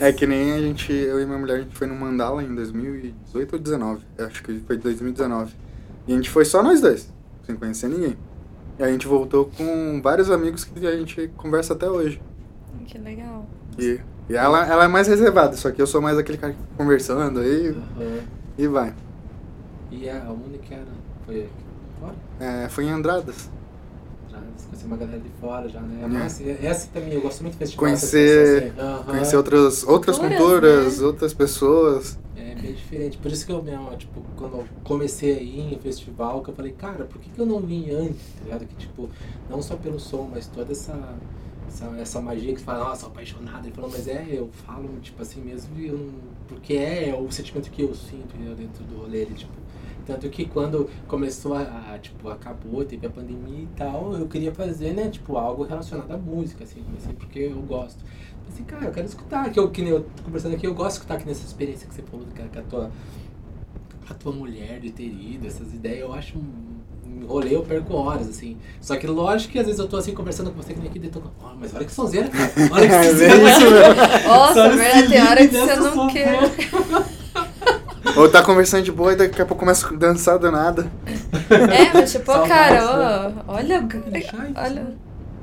É que nem a gente, eu e minha mulher, a gente foi no Mandala em 2018 ou 2019. Eu acho que foi 2019. E a gente foi só nós dois, sem conhecer ninguém. E a gente voltou com vários amigos que a gente conversa até hoje. que legal. E, e ela, ela é mais reservada, só que eu sou mais aquele cara que fica conversando aí Aham. e vai. E a única era. Foi aqui fora? É, foi em Andradas. Já conheci uma galera de fora já, né? É. Nossa, essa também, eu gosto muito de festival. Conhecer, assim. Aham. conhecer outras, outras Culturas, culturas, né? outras pessoas. É bem diferente. Por isso que eu mesmo, tipo, quando eu comecei a ir em festival, que eu falei, cara, por que, que eu não vim antes, tá ligado? Que, tipo, não só pelo som, mas toda essa, essa, essa magia que fala, nossa, sou apaixonado. Ele falou, mas é, eu falo, tipo assim mesmo, e eu não, porque é, o sentimento que eu sinto entendeu, dentro do rolê, ele, tipo. Tanto que quando começou a, a, tipo, acabou, teve a pandemia e tal, eu queria fazer, né, tipo, algo relacionado à música, assim, comecei porque eu gosto. Assim, cara, eu quero escutar, que eu, que nem eu tô conversando aqui, eu gosto de escutar aqui nessa experiência que você falou, cara, que a tua, a tua mulher de ter ido, essas ideias, eu acho rolê, eu perco horas, assim. Só que lógico que às vezes eu tô assim conversando com você que nem aqui, tô, "Ó, mas olha que sonzeira, cara. Olha que É sonzeira. Nossa, verdade, se tem hora que você não quer. Ou tá conversando de boa e daqui a pouco começa a dançar do nada. É, mas tipo, Saudades, cara, ó, olha, olha.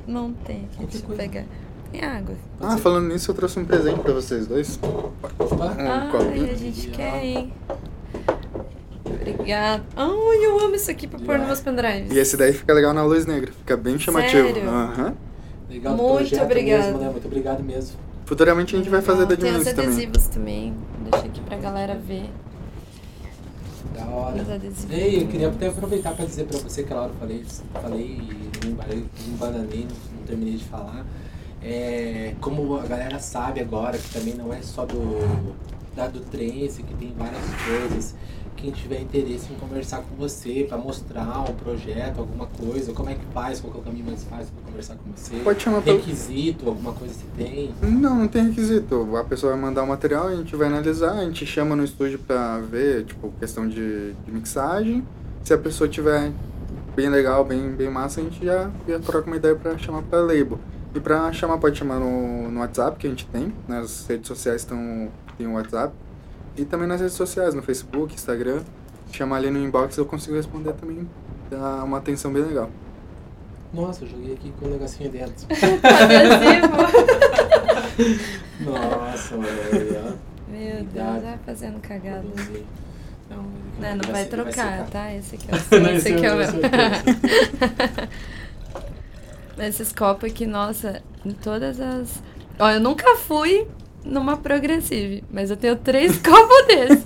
Não tem aqui, deixa eu pegar. Tem água. Ah, falando nisso, eu trouxe um presente pra vocês dois. Um Ai, copinho. a gente quer, hein? Obrigada. Ai, eu amo isso aqui pra pôr nos meus pendrives. E esse daí fica legal na luz negra, fica bem chamativo. Sério? Aham. Legal Muito obrigada. mesmo, né? Muito obrigado mesmo. Futuramente a gente vai fazer da Tem os Diminuiz também. adesivos também. Deixa aqui pra galera ver. Da hora. Ei, eu queria até aproveitar para dizer para você que aquela hora eu falei, falei e embananei, embananei, não, não terminei de falar. É, como a galera sabe agora que também não é só do, da do trance, que tem várias coisas. Quem tiver interesse em conversar com você para mostrar um projeto, alguma coisa, como é que faz, qual é o caminho mais fácil para conversar com você. Pode chamar pelo... Requisito, alguma coisa que tem. Não, não tem requisito. A pessoa vai mandar o material, a gente vai analisar, a gente chama no estúdio pra ver, tipo, questão de, de mixagem. Se a pessoa tiver bem legal, bem, bem massa, a gente já, já troca uma ideia pra chamar pra label. E pra chamar, pode chamar no, no WhatsApp que a gente tem, nas redes sociais estão, tem o WhatsApp. E também nas redes sociais, no Facebook, Instagram. Chamar ali no inbox eu consigo responder também. Dá uma atenção bem legal. Nossa, eu joguei aqui com o negocinho dentro. Nossa, velho. ó. Meu Deus, vai fazendo cagada. Não, ele Não, não vai vai trocar, secar. tá? Esse aqui é o seu, Não, esse aqui é o meu. esse é Esses copos aqui, nossa, em todas as. Ó, eu nunca fui numa progressive, mas eu tenho três copos desses.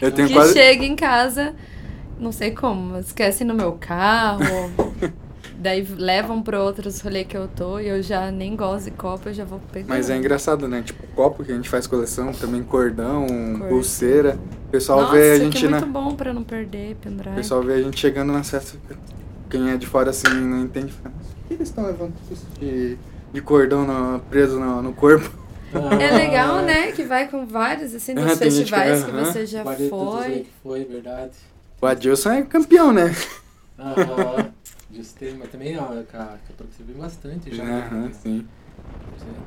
Eu tenho que quase. chega em casa, não sei como, mas esquecem no meu carro. daí levam pra outros rolês que eu tô e eu já nem gosto de copo, eu já vou pegar. Mas é engraçado, né? Tipo, copo que a gente faz coleção, também cordão, pulseira. O pessoal Nossa, vê a gente aqui é na. muito bom pra não perder, pendrive. O pessoal vê a gente chegando na festa. Quem é de fora assim não entende. Fala, Por que eles estão levando isso de, de cordão no- preso no, no corpo? É legal, né? Que vai com vários, assim, dos Ah, tem gente que- festivais que, você já foi. que foi, verdade. O Adilson é campeão, né? Aham. Justei, mas também ó, com a, com bastante já. né? Aham, sim.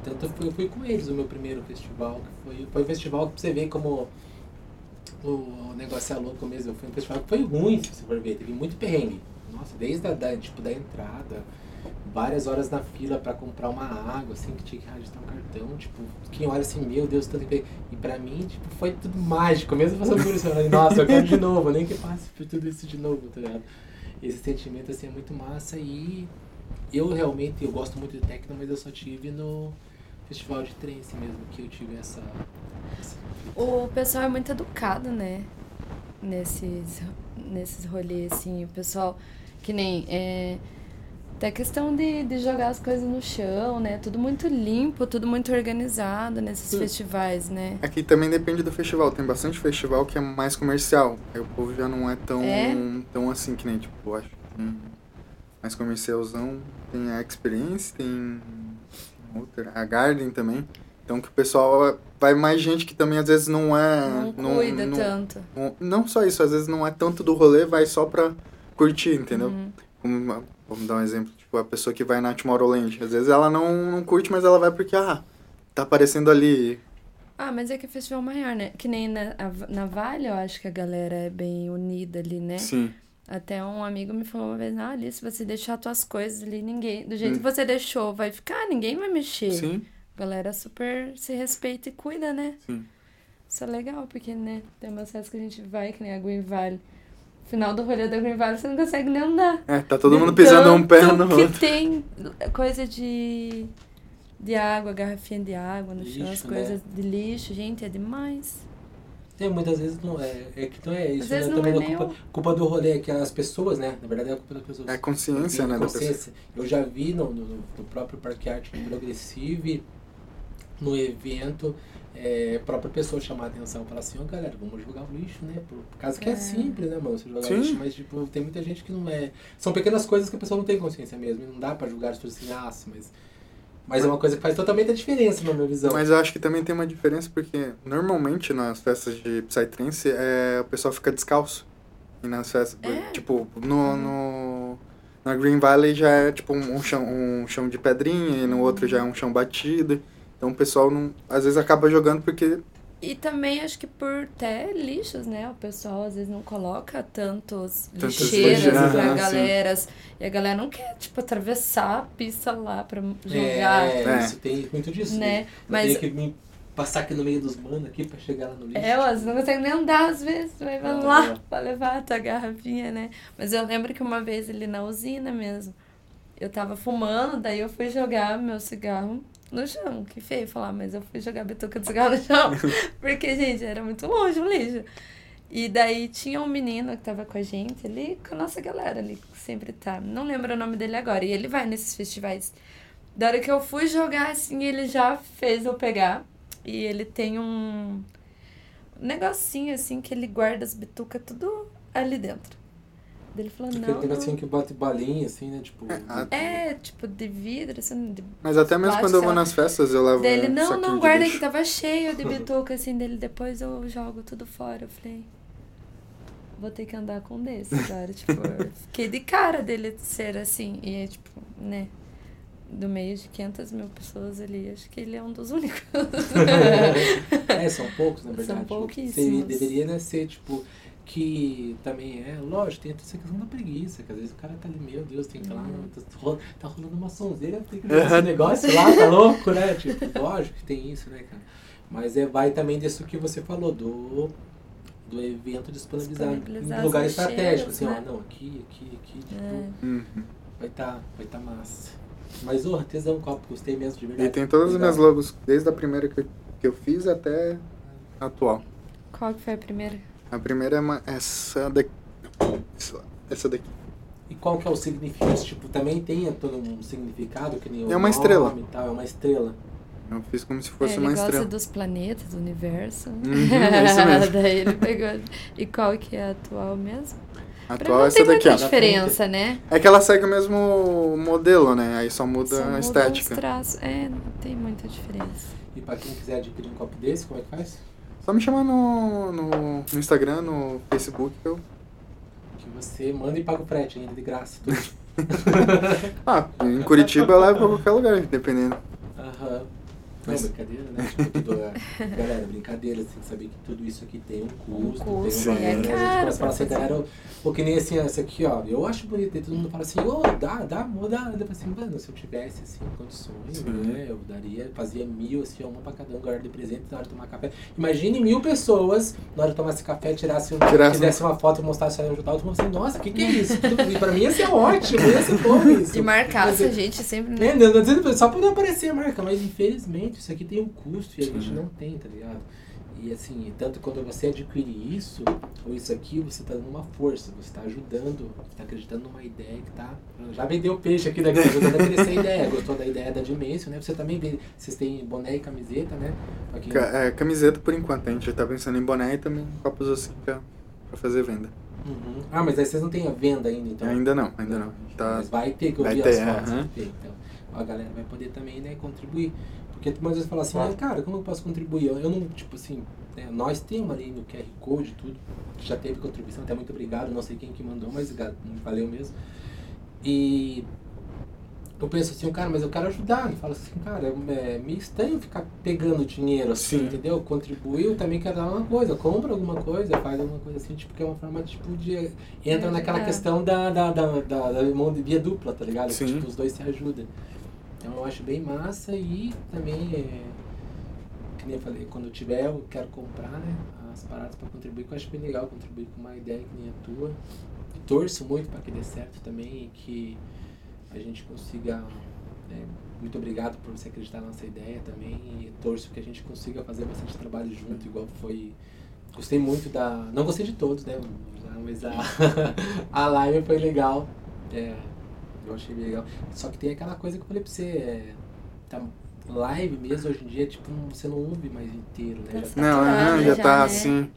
Tanto eu fui, eu fui com eles o meu primeiro festival, que foi, foi um festival que você ver como o, o negócio é louco mesmo. Foi um festival que foi ruim, se você for ver, teve muito perrengue. Nossa, desde a da, tipo, da entrada, várias horas na fila pra comprar uma água, assim, que tinha que registrar um cartão, tipo, quem olha assim, meu Deus, tanto que... E pra mim, tipo, foi tudo mágico, mesmo passando por isso, eu falei, nossa, eu quero de novo, nem que passe por tudo isso de novo, tá ligado? Esse sentimento, assim, é muito massa e eu realmente, eu gosto muito de techno, mas eu só tive no festival de trance mesmo, que eu tive essa... essa O pessoal é muito educado, né? Nesses, nesses rolês, assim. O pessoal, que nem. É, até questão de, de jogar as coisas no chão, né? Tudo muito limpo, tudo muito organizado nesses Sim. festivais, né? Aqui também depende do festival. Tem bastante festival que é mais comercial. Aí o povo já não é tão, É? tão assim que nem, tipo, eu acho. hum, mais comercialzão. Tem a Experience, tem outra, a Garden também. Então que o pessoal vai mais gente que também às vezes não é. não cuida não, tanto. não- não só isso, às vezes não é tanto do rolê, vai só pra curtir, entendeu? Uhum. Como vamos dar um exemplo, tipo, a pessoa que vai na Tomorrowland. Às vezes ela não, não curte, mas ela vai porque, ah, tá aparecendo ali. Ah, mas é que é festival maior, né? Que nem na, na Vale, eu acho que a galera é bem unida ali, né? Sim. Até um amigo me falou uma vez, ah, ali, se você deixar tuas coisas ali, ninguém. Do jeito Hum. que você deixou, vai ficar, ninguém vai mexer. Sim, A galera super se respeita e cuida, né? sim. Isso é legal, porque, né, tem umas festas que a gente vai, que nem a Green Valley. Final do rolê da Green Valley, você não consegue nem andar. É, tá todo mundo pisando um pé no que outro. tem coisa de, de água, garrafinha de água no chão, as né? coisas de lixo. Gente, é demais. É, muitas vezes não é. É que não é isso, Às né? vezes não Também é é nem culpa, culpa do rolê, é que as pessoas, né? Na verdade é a culpa das pessoas. É consciência, né, consciência. Eu já vi no, no, no próprio Parque Arte Progressive, no evento, é, a própria pessoa chamar a atenção, falar assim, ó galera, vamos jogar o lixo, né? Por, causa que é. É. simples, né, mano? Você jogar Sim. lixo, mas tipo, tem muita gente que não é. São pequenas coisas que a pessoa não tem consciência mesmo. E não dá pra julgar as pessoas assim, ah, mas. Mas é uma coisa que faz totalmente a diferença na minha visão. Mas eu acho que também tem uma diferença porque normalmente nas festas de Psytrance é, o pessoal fica descalço. E nas festas, É? tipo, no, no, na Green Valley já é tipo um, um chão, um chão de pedrinha e no outro já é um chão batido. Então o pessoal não, às vezes acaba jogando porque E também acho que por ter lixos, né? O pessoal às vezes não coloca tantos Tantas lixeiras lixeiras, pra ah, sim. galera. E a galera não quer, tipo, atravessar a pista lá pra jogar. É, É. isso tem muito disso. Né? Mas... Mas- Tem que me passar aqui no meio dos manos aqui pra chegar lá no lixo. É, elas não conseguem nem andar às vezes, vai Ah, lá é. pra levar a tua garrafinha, né? Mas eu lembro que uma vez ali na usina mesmo, eu tava fumando, daí eu fui jogar meu cigarro no chão. Que feio falar, mas eu fui jogar a bituca de cigarro no chão. Porque, gente, era muito longe o lixo. E daí tinha um menino que tava com a gente ali, com a nossa galera ali, que sempre tá. Não lembro o nome dele agora. E ele vai nesses festivais. Da hora que eu fui jogar, assim, ele já fez eu pegar. E ele tem um negocinho, assim, que ele guarda as bitucas tudo ali dentro. Ele falou, Aquele não, negocinho não. que bate balinha, assim, né? Tipo. a- É, tipo, de vidro, assim, de Mas até mesmo Plástico, quando eu vou nas festas, eu levo Dele, um não, não, guarda que tava cheio de bituca, assim, dele, depois eu jogo tudo fora. Eu falei, vou ter que andar com um desse agora, tipo, fiquei de cara dele ser assim, e é, tipo, né, do meio de 500 mil pessoas ali, acho que ele é um dos únicos. é, são poucos, na São verdade. pouquíssimos. Seria- deveria né, ser, tipo, que também é, lógico, tem essa questão da preguiça, que às vezes o cara tá ali, meu Deus, tem que ir lá, Uhum. tá, ro- tá rolando uma sonzeira, tem que fazer esse negócio lá, tá louco, né? Tipo, lógico que tem isso, né, cara? Mas é, vai também disso que você falou, do, do evento disponibilizado Disponibilizar em lugar estratégico, assim, lixeiras, ó, não, aqui, aqui, aqui, tipo, É. Uhum. vai tá, vai tá massa. Mas, ô, tesão, copo, gostei mesmo, de verdade. E tem todas as minhas logos, desde a primeira que eu, que eu fiz até a atual. Qual que foi a primeira? A primeira é uma, essa daqui. Essa daqui. E qual que é o significado? Tipo, também tem todo um significado que nem o É uma nome estrela. E tal, é uma estrela. Eu fiz como se fosse é, uma ele gosta estrela. dos planetas, do universo. Uhum, é isso mesmo. Daí ele pegou. E qual que é a atual mesmo? A atual é essa tem daqui, muita ó. diferença, né? É que ela segue o mesmo modelo, né? Aí só muda Só a muda os estética. traços. É, não tem muita diferença. E pra quem quiser adquirir um copo desse, como é que faz? Só me chamar no, no, no Instagram, no Facebook, que eu. Que você manda e paga o frete ainda de graça. Tudo. Ah, em Curitiba eu levo pra qualquer lugar, dependendo. Aham. Não, Mas- brincadeira, né? Tipo, tudo, é- galera, brincadeira, assim, saber que tudo isso aqui tem um custo, custo, tem um valor. é né? A gente caro começa a pra falar assim, galera, ou que nem assim, essa aqui, ó, eu acho bonito, e todo mundo fala assim, ô, dá, dá, dá. Eu falo assim, mano, se eu tivesse, assim, condições, Sim. né, eu daria, fazia mil, assim, uma pra cada um, guarda de presente na hora de tomar café. Imagine mil pessoas, na hora de tomar esse café, tirasse, um, Tirasse fizesse uma foto e mostrasse aí onde tal, todo mundo assim, nossa, o que que é isso? E pra mim ia ser ótimo, ia ser bom isso. E marcasse a gente sempre, é, né? não, não dizendo só pra não aparecer a marca, mas infelizmente isso aqui tem um custo e a gente não tem, tá ligado? E assim, tanto quando você adquire isso, ou isso aqui, você tá dando uma força, você tá ajudando, você tá acreditando numa ideia que tá. Já vendeu peixe aqui daqui, tá ajudando a crescer a ideia. Gostou da ideia da Dimensio, né? Você também vê, vocês têm boné e camiseta, né? Ca- É, camiseta por enquanto, a gente já tá pensando em boné e também copos assim pra, pra fazer venda. Uhum. Ah, mas aí vocês não têm a venda ainda, então. Ainda não, ainda não. Tá, Mas vai ter, que eu vai vi ter, as fotos. ter, então, a galera vai poder também, né, contribuir. Porque muitas vezes fala assim, ah, cara, como eu posso contribuir? Eu, eu não, tipo assim, né, nós temos ali no QR Code tudo, já teve contribuição, até muito obrigado, não sei quem que mandou, mas valeu mesmo. E eu penso assim, cara, mas eu quero ajudar. Eu falo assim, cara, é meio estranho ficar pegando dinheiro assim, Sim. entendeu? Contribuiu, também quero dar uma coisa, compra alguma coisa, faz alguma coisa assim, tipo, que é uma forma tipo de. Entra naquela É. questão da, da, da, da, da mão de via dupla, tá ligado? Que, Sim. tipo, os dois se ajudam. Então eu acho bem massa e também é. Que nem eu falei, quando eu tiver, eu quero comprar, né? As paradas pra contribuir, que eu acho bem legal contribuir com uma ideia que nem a tua. E torço muito para que dê certo também e que a gente consiga. né, muito obrigado por você acreditar na nossa ideia também e torço que a gente consiga fazer bastante trabalho junto, igual foi. Gostei muito da. Não gostei de todos, né? Mas a, a live foi legal. É, eu achei bem legal. Só que tem aquela coisa que eu falei pra você. É, tá, live mesmo hoje em dia, tipo, não- você não ouve mais inteiro, né? Já tá Não, Ah, aham, já já, tá né? assim.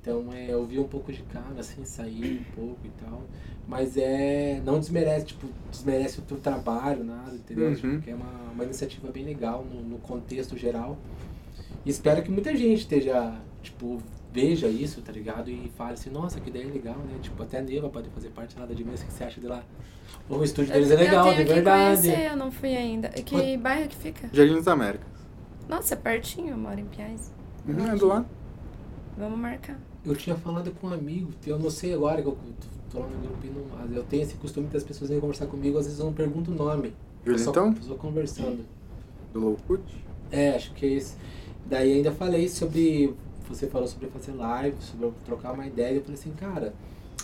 então é, eu vi um pouco de cara, assim, sair um pouco e tal. Mas é. Não desmerece, tipo, desmerece o teu trabalho, nada, entendeu? Uhum. Tipo, que é uma, uma iniciativa bem legal no, no contexto geral. E espero que muita gente esteja, tipo, veja isso, tá ligado? E fale assim, nossa, que ideia legal, né? Tipo, até Neva pode fazer parte lá da dimensão, o que você acha de lá? O estúdio deles é legal, eu de verdade. conhecer, eu não fui ainda. Que bairro que fica? Jardim das Américas. Nossa, é pertinho, eu moro em Piais. Uhum, é do lado. Vamos marcar. Eu tinha falado com um amigo, eu não sei agora que eu tô lá no grupo não, mas eu tenho esse costume das pessoas virem conversar comigo, às vezes eu não pergunto o nome. Eu só, Julitão? só conversando. Do Low Cut? É, acho que é isso. Daí ainda falei sobre. Você falou sobre fazer live, sobre eu trocar uma ideia. Eu falei assim, cara,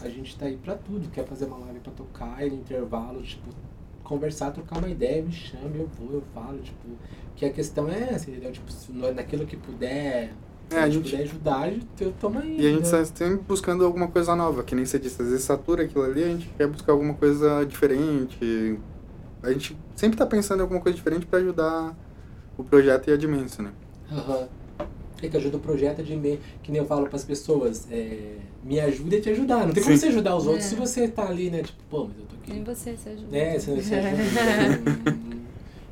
a gente tá aí pra tudo. Quer fazer uma live pra tocar e no intervalo, tipo, conversar, trocar uma ideia, me chama, eu vou, eu falo, tipo. Que a questão é essa, entendeu? Tipo, se no- naquilo que puder. É, a gente puder ajudar, eu tomo aí. E a gente né? está sempre buscando alguma coisa nova, que nem você disse, às vezes satura aquilo ali, a gente quer buscar alguma coisa diferente. A gente sempre tá pensando em alguma coisa diferente para ajudar o projeto e a Dimension, né? Aham. É que ajuda o projeto de me... que nem eu falo pras pessoas, é... me ajuda a te ajudar. Não tem como Sim. você ajudar os outros É. se você tá ali, né? Tipo, pô, mas eu tô aqui. Nem você se ajuda. É, você, você ajuda.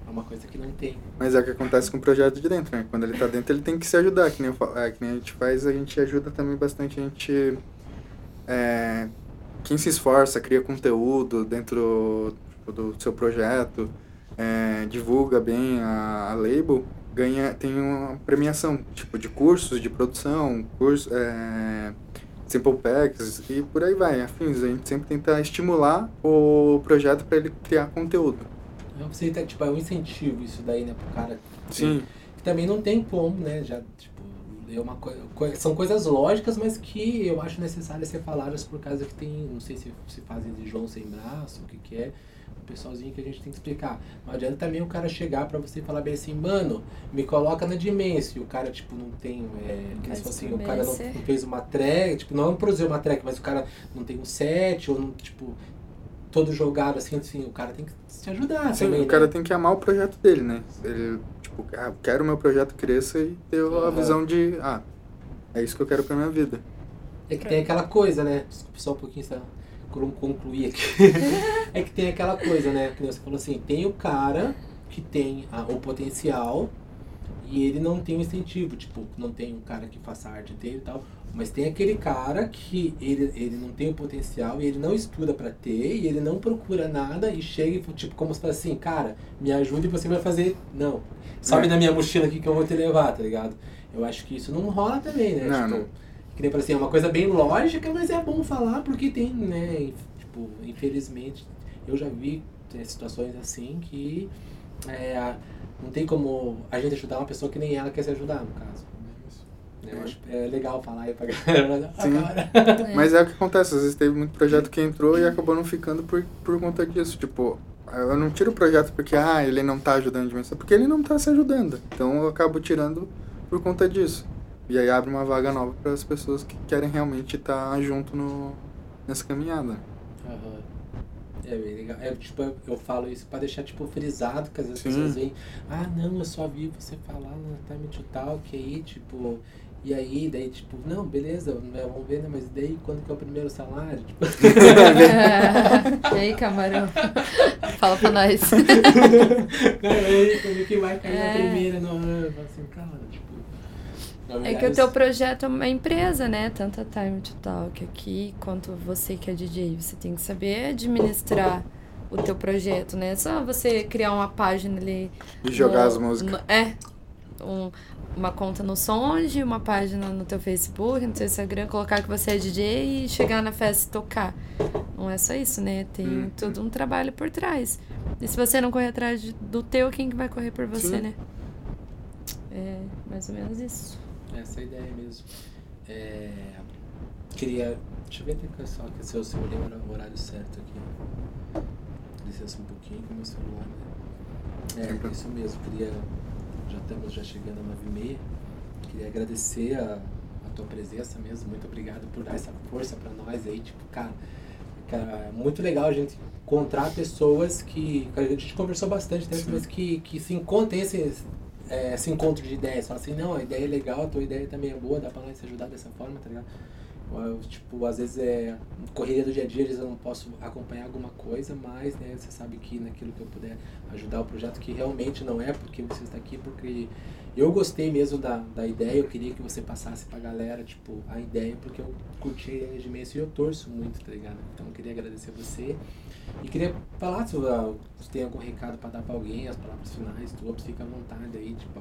É uma coisa que não tem. Mas é o que acontece com o projeto de dentro, né? Quando ele tá dentro, ele tem que se ajudar, que nem, eu fa- é, que nem a gente faz, a gente ajuda também bastante a gente. É, quem se esforça, cria conteúdo dentro tipo, do seu projeto, é, divulga bem a, a label, ganha, tem uma premiação, tipo, de cursos de produção, curso, é, sample packs e por aí vai, afins. A gente sempre tenta estimular o projeto para ele criar conteúdo. Então, Você tá, tipo, é um incentivo isso daí, né, pro cara. Sim. Que também não tem como, né? Já, tipo, é uma coi- são coisas lógicas, mas que eu acho necessário ser faladas por causa que tem, não sei se se fazem de João sem braço, o que que é, pessoalzinho que a gente tem que explicar. Não adianta também o cara chegar pra você e falar bem assim, mano, me coloca na dimensão, e o cara, tipo, não tem, é, fosse, o cara não, não fez uma track, tipo, não produziu uma track, mas o cara não tem um set, ou não, tipo, todo jogado assim, assim, o cara tem que te ajudar Sim, também, o cara né? tem que amar o projeto dele, né? Ele, tipo, ah, quero meu projeto cresça e ter a Aham. visão de, ah, é isso que eu quero pra minha vida. É que tem aquela coisa, né? Desculpa só um pouquinho, con- concluir aqui. é que tem aquela coisa, né? Que você falou assim, tem o cara que tem a- o potencial e ele não tem o incentivo. Tipo, não tem um cara que faça arte dele e tal. Mas tem aquele cara que ele, ele não tem o potencial e ele não estuda pra ter e ele não procura nada e chega e, tipo, como se fosse assim, cara, me ajuda e você vai fazer. Não. Sobe É. na minha mochila aqui que eu vou te levar, tá ligado? Eu acho que isso não rola também, né? Não, tipo, não. Que nem pra assim, é uma coisa bem lógica, mas é bom falar porque tem, né, tipo, infelizmente, eu já vi é, situações assim que é, não tem como a gente ajudar uma pessoa que nem ela quer se ajudar, no caso. Eu acho é legal falar aí pra galera. Sim. É. Mas é o que acontece, às vezes teve muito projeto que entrou e acabou não ficando por, por conta disso. Tipo, eu não tiro o projeto porque, ah, ele não tá ajudando a dimensão, porque ele não tá se ajudando. Então eu acabo tirando por conta disso. E aí abre uma vaga nova para as pessoas que querem realmente estar junto no, nessa caminhada. Aham. É bem legal. É, tipo, eu, eu falo isso pra deixar, tipo, frisado, que às vezes as pessoas veem, ah, não, eu só vi você falar no Time to Talk aí, tipo, e aí, daí, tipo, não, beleza, né, vamos ver, né, mas daí quando que é o primeiro salário? Tipo, e aí, camarão? Fala pra nós. não, aí, quando que vai cair É. a primeira no ano? Eu falo assim, cara, É que o teu projeto é uma empresa, né? Tanto a Time to Talk aqui, quanto você que é DJ. Você tem que saber administrar o teu projeto, né? Só você criar uma página ali. E jogar no- as músicas. no- é. Um- uma conta no Songe, uma página no teu Facebook, no teu Instagram, colocar que você é DJ e chegar na festa e tocar. Não é só isso, né? Tem Hum. todo um trabalho por trás. E se você não correr atrás do teu, quem que vai correr por você, Sim. né? É mais ou menos isso. Essa é a ideia mesmo. É, queria. Deixa eu ver até que só que se eu se eu olhei o horário certo aqui. Licença um pouquinho com o meu celular, né? É, Sempre. isso mesmo. Queria. Já estamos já chegando a 9h30. Queria agradecer a, a tua presença mesmo. Muito obrigado por dar essa força pra nós aí. Tipo, cara, cara, é muito legal a gente encontrar pessoas que. A gente conversou bastante, né? Mas que, que se encontrem esse, é, esse encontro de ideias. Fala assim, não, a ideia é legal, a tua ideia também é boa, dá pra nós se ajudar dessa forma, tá ligado? Tipo, às vezes é correria do dia a dia, às vezes eu não posso acompanhar alguma coisa, mas, né, você sabe que naquilo que eu puder ajudar o projeto, que realmente não é porque você está aqui, porque eu gostei mesmo da, da ideia, eu queria que você passasse pra galera, tipo, a ideia, porque eu curti a imenso e eu torço muito, tá ligado? Então eu queria agradecer você e queria falar se, ah, se tem algum recado pra dar pra alguém, as palavras finais, todos, fica à vontade aí, tipo,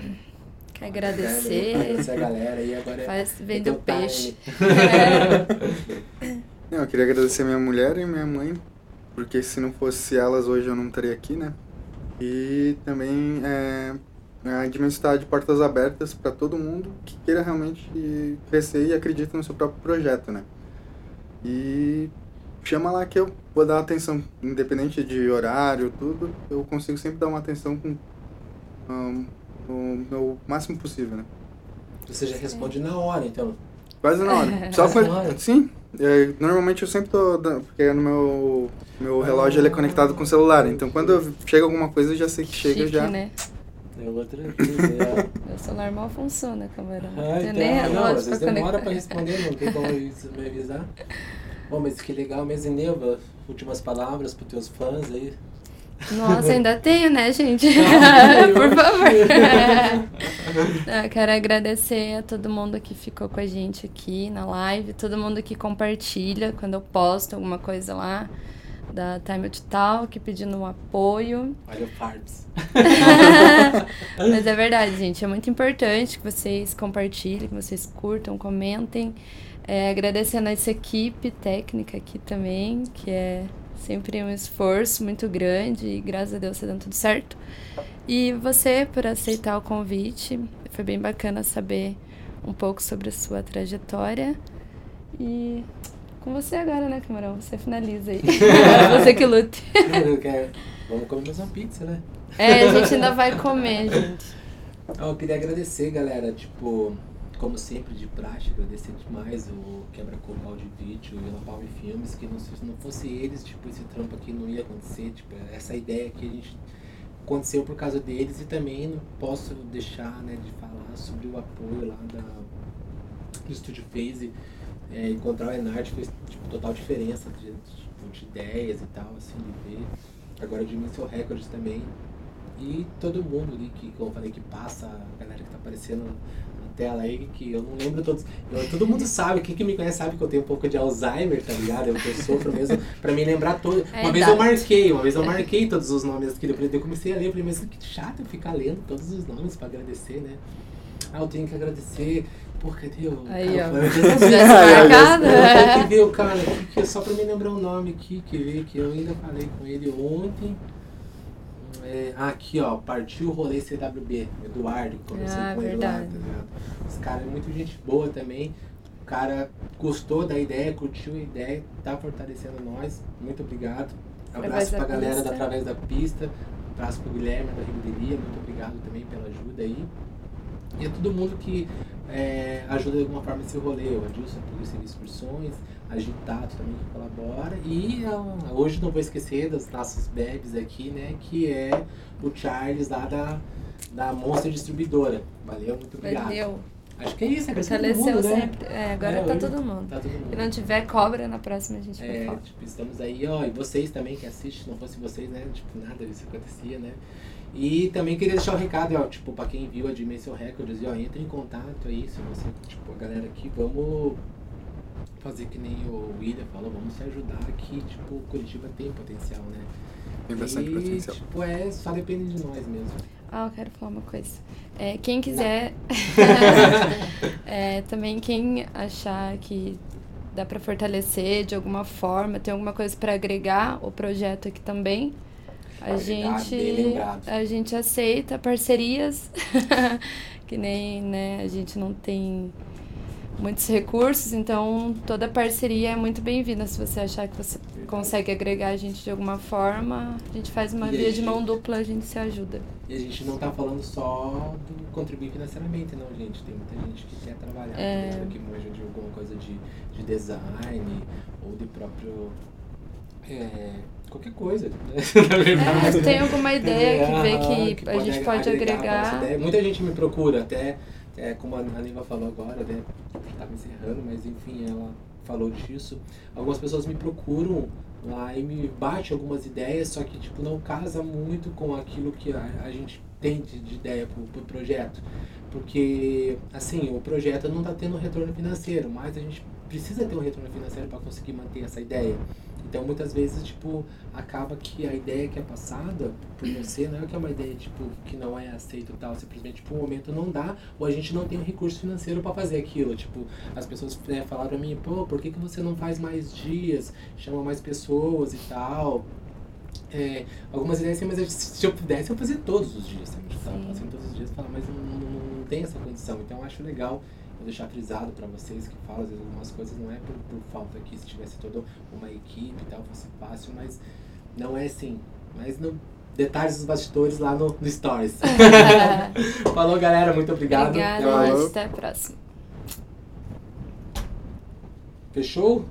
Quer agradecer. Agradecer a galera e agora Faz, é vende teu o peixe. Não, eu queria agradecer minha mulher e minha mãe, porque se não fosse elas hoje eu não estaria aqui, né? E também é, a Dimensão de portas abertas para todo mundo que queira realmente crescer e acredita no seu próprio projeto, né? E chama lá que eu vou dar atenção, independente de horário, tudo, eu consigo sempre dar uma atenção com um, o meu máximo possível, né? Você já responde na hora, então. Quase na hora. Só Quase quando, na hora? Sim. É, normalmente eu sempre tô. dando- Porque no meu, meu relógio ele é conectado com o celular. Então quando eu- chega alguma coisa eu já sei que chega Chique, já. né? É outra coisa. Meu celular mal funciona, camarão. Não Ah, tem então, nem não, às vezes pra demora conectar. pra responder, não tem como isso me avisar. Bom, mas que legal mesmo, Neva, últimas palavras pros teus fãs aí. Nossa, ainda tenho, né, gente? Ah, Por favor. Eu quero agradecer a todo mundo que ficou com a gente aqui na live, todo mundo que compartilha quando eu posto alguma coisa lá da Time to Talk, pedindo um apoio. Olha o Farbs. Mas é verdade, gente. É muito importante que vocês compartilhem, que vocês curtam, comentem. É, agradecendo a essa equipe técnica aqui também, que é sempre um esforço muito grande e graças a Deus está dando tudo certo. E você por aceitar o convite. Foi bem bacana saber um pouco sobre a sua trajetória. E com você agora, né, Camarão? Você finaliza aí. você que lute. Vamos comer mais uma pizza, né? É, a gente ainda vai comer, gente. Eu queria agradecer, galera, tipo, como sempre, de praxe, agradecer demais o e Vídeo e o Napalm Filmes, que não, se não fosse eles, tipo, esse trampo aqui não ia acontecer, tipo, essa ideia que a gente aconteceu por causa deles e também não posso deixar, né, de falar sobre o apoio lá da, do Estúdio Phase, é, encontrar o Enart fez, tipo, total diferença de, tipo, de ideias e tal, assim, de ver. Agora o Dimension Records também, e todo mundo ali que, como eu falei, que passa, a galera que tá aparecendo tela aí, que eu não lembro todos. eu- todo mundo sabe, quem que me conhece sabe que eu tenho um pouco de Alzheimer, tá ligado? Eu, eu sofro mesmo, pra me lembrar todo. É Uma vez eu idade. marquei, uma vez eu marquei todos os nomes que depois eu comecei a ler, eu falei, mas que chato eu ficar lendo todos os nomes pra agradecer, né? Ah, eu tenho que agradecer. Pô, cadê o. Aí, cara, ó. falando- Se tivesse marcado. eu tenho que ver o cara que é só pra me lembrar o nome aqui, que ver que eu ainda falei com ele ontem. É, aqui ó, partiu o rolê CWB, Eduardo, conversei Ah, com ele lá, tá ligado? Esse cara é muito gente boa também. O cara gostou da ideia, curtiu a ideia, tá fortalecendo nós. Muito obrigado. Abraço pra galera da. Através da Pista. Abraço pro Guilherme da Riberia, muito obrigado também pela ajuda aí. E a todo mundo que é, ajuda de alguma forma esse rolê. O Adilson, por serviço excursões, a Gitato também que colabora. E ah, hoje não vou esquecer dos nossos bebes aqui, né? Que é o Charles lá da, da Monster Distribuidora. Valeu, muito obrigado. Valeu. Acho que é isso, todo Fortaleceu mundo, né? sempre. É, agora É, tá todo mundo. Tá todo mundo. Se não tiver cobra, na próxima a gente vai É, falar. tipo, estamos aí, ó, e vocês também que assistem, se não fosse vocês, né, tipo, nada disso acontecia, né. E também queria deixar o recado, ó, tipo, pra quem viu a Dimension Records, ó, entre em contato aí, se você, tipo, a galera aqui, vamos fazer que nem o William falou, vamos se ajudar aqui, tipo, Curitiba tem potencial, né. Tem bastante e, potencial. tipo, é, só depende de nós mesmo. Ah, eu quero falar uma coisa. É, quem quiser. é, também quem achar que dá pra fortalecer de alguma forma, tem alguma coisa pra agregar o projeto aqui também. A gente, a gente aceita parcerias, que nem, né, a gente não tem muitos recursos, então toda parceria é muito bem-vinda. Se você achar que você consegue agregar a gente de alguma forma, a gente faz uma E via de gente- mão dupla, a gente se ajuda. E a gente não tá falando só do contribuir financeiramente, não, gente. Tem muita gente que quer trabalhar, É. que manja de alguma coisa de, de design ou de próprio. É, qualquer coisa, né? Na verdade. É, tem alguma ideia que vê ah, que, a gente pode agregar. ideia. Muita gente me procura, até, até como a Niva falou agora, né? Tava encerrando, mas enfim, ela falou disso. Algumas pessoas me procuram lá e me bate algumas ideias, só que tipo não casa muito com aquilo que a, a gente tem de, de ideia pro, pro projeto. Porque, assim, o projeto não está tendo retorno financeiro, mas a gente precisa ter um retorno financeiro para conseguir manter essa ideia. Então, muitas vezes, tipo, acaba que a ideia que é passada por você não é que é uma ideia, tipo, que não é aceita tal, simplesmente, tipo, o momento não dá, ou a gente não tem um recurso financeiro para fazer aquilo. Tipo, as pessoas né, falaram pra mim, pô, por que, que você não faz mais dias, chama mais pessoas e tal? É, algumas ideias assim, mas se eu pudesse, eu fazia todos os dias, sabe? Tipo, todos os dias, falar, mas não, não, não tem essa condição. Então, eu acho legal vou deixar frisado para vocês que falam, às vezes algumas coisas não é por, por falta aqui, se tivesse toda uma equipe e tal, fosse fácil, mas não é assim. Mas no, detalhes dos bastidores lá no, no Stories. Falou, galera, muito obrigado. Obrigada, até a próxima. Fechou?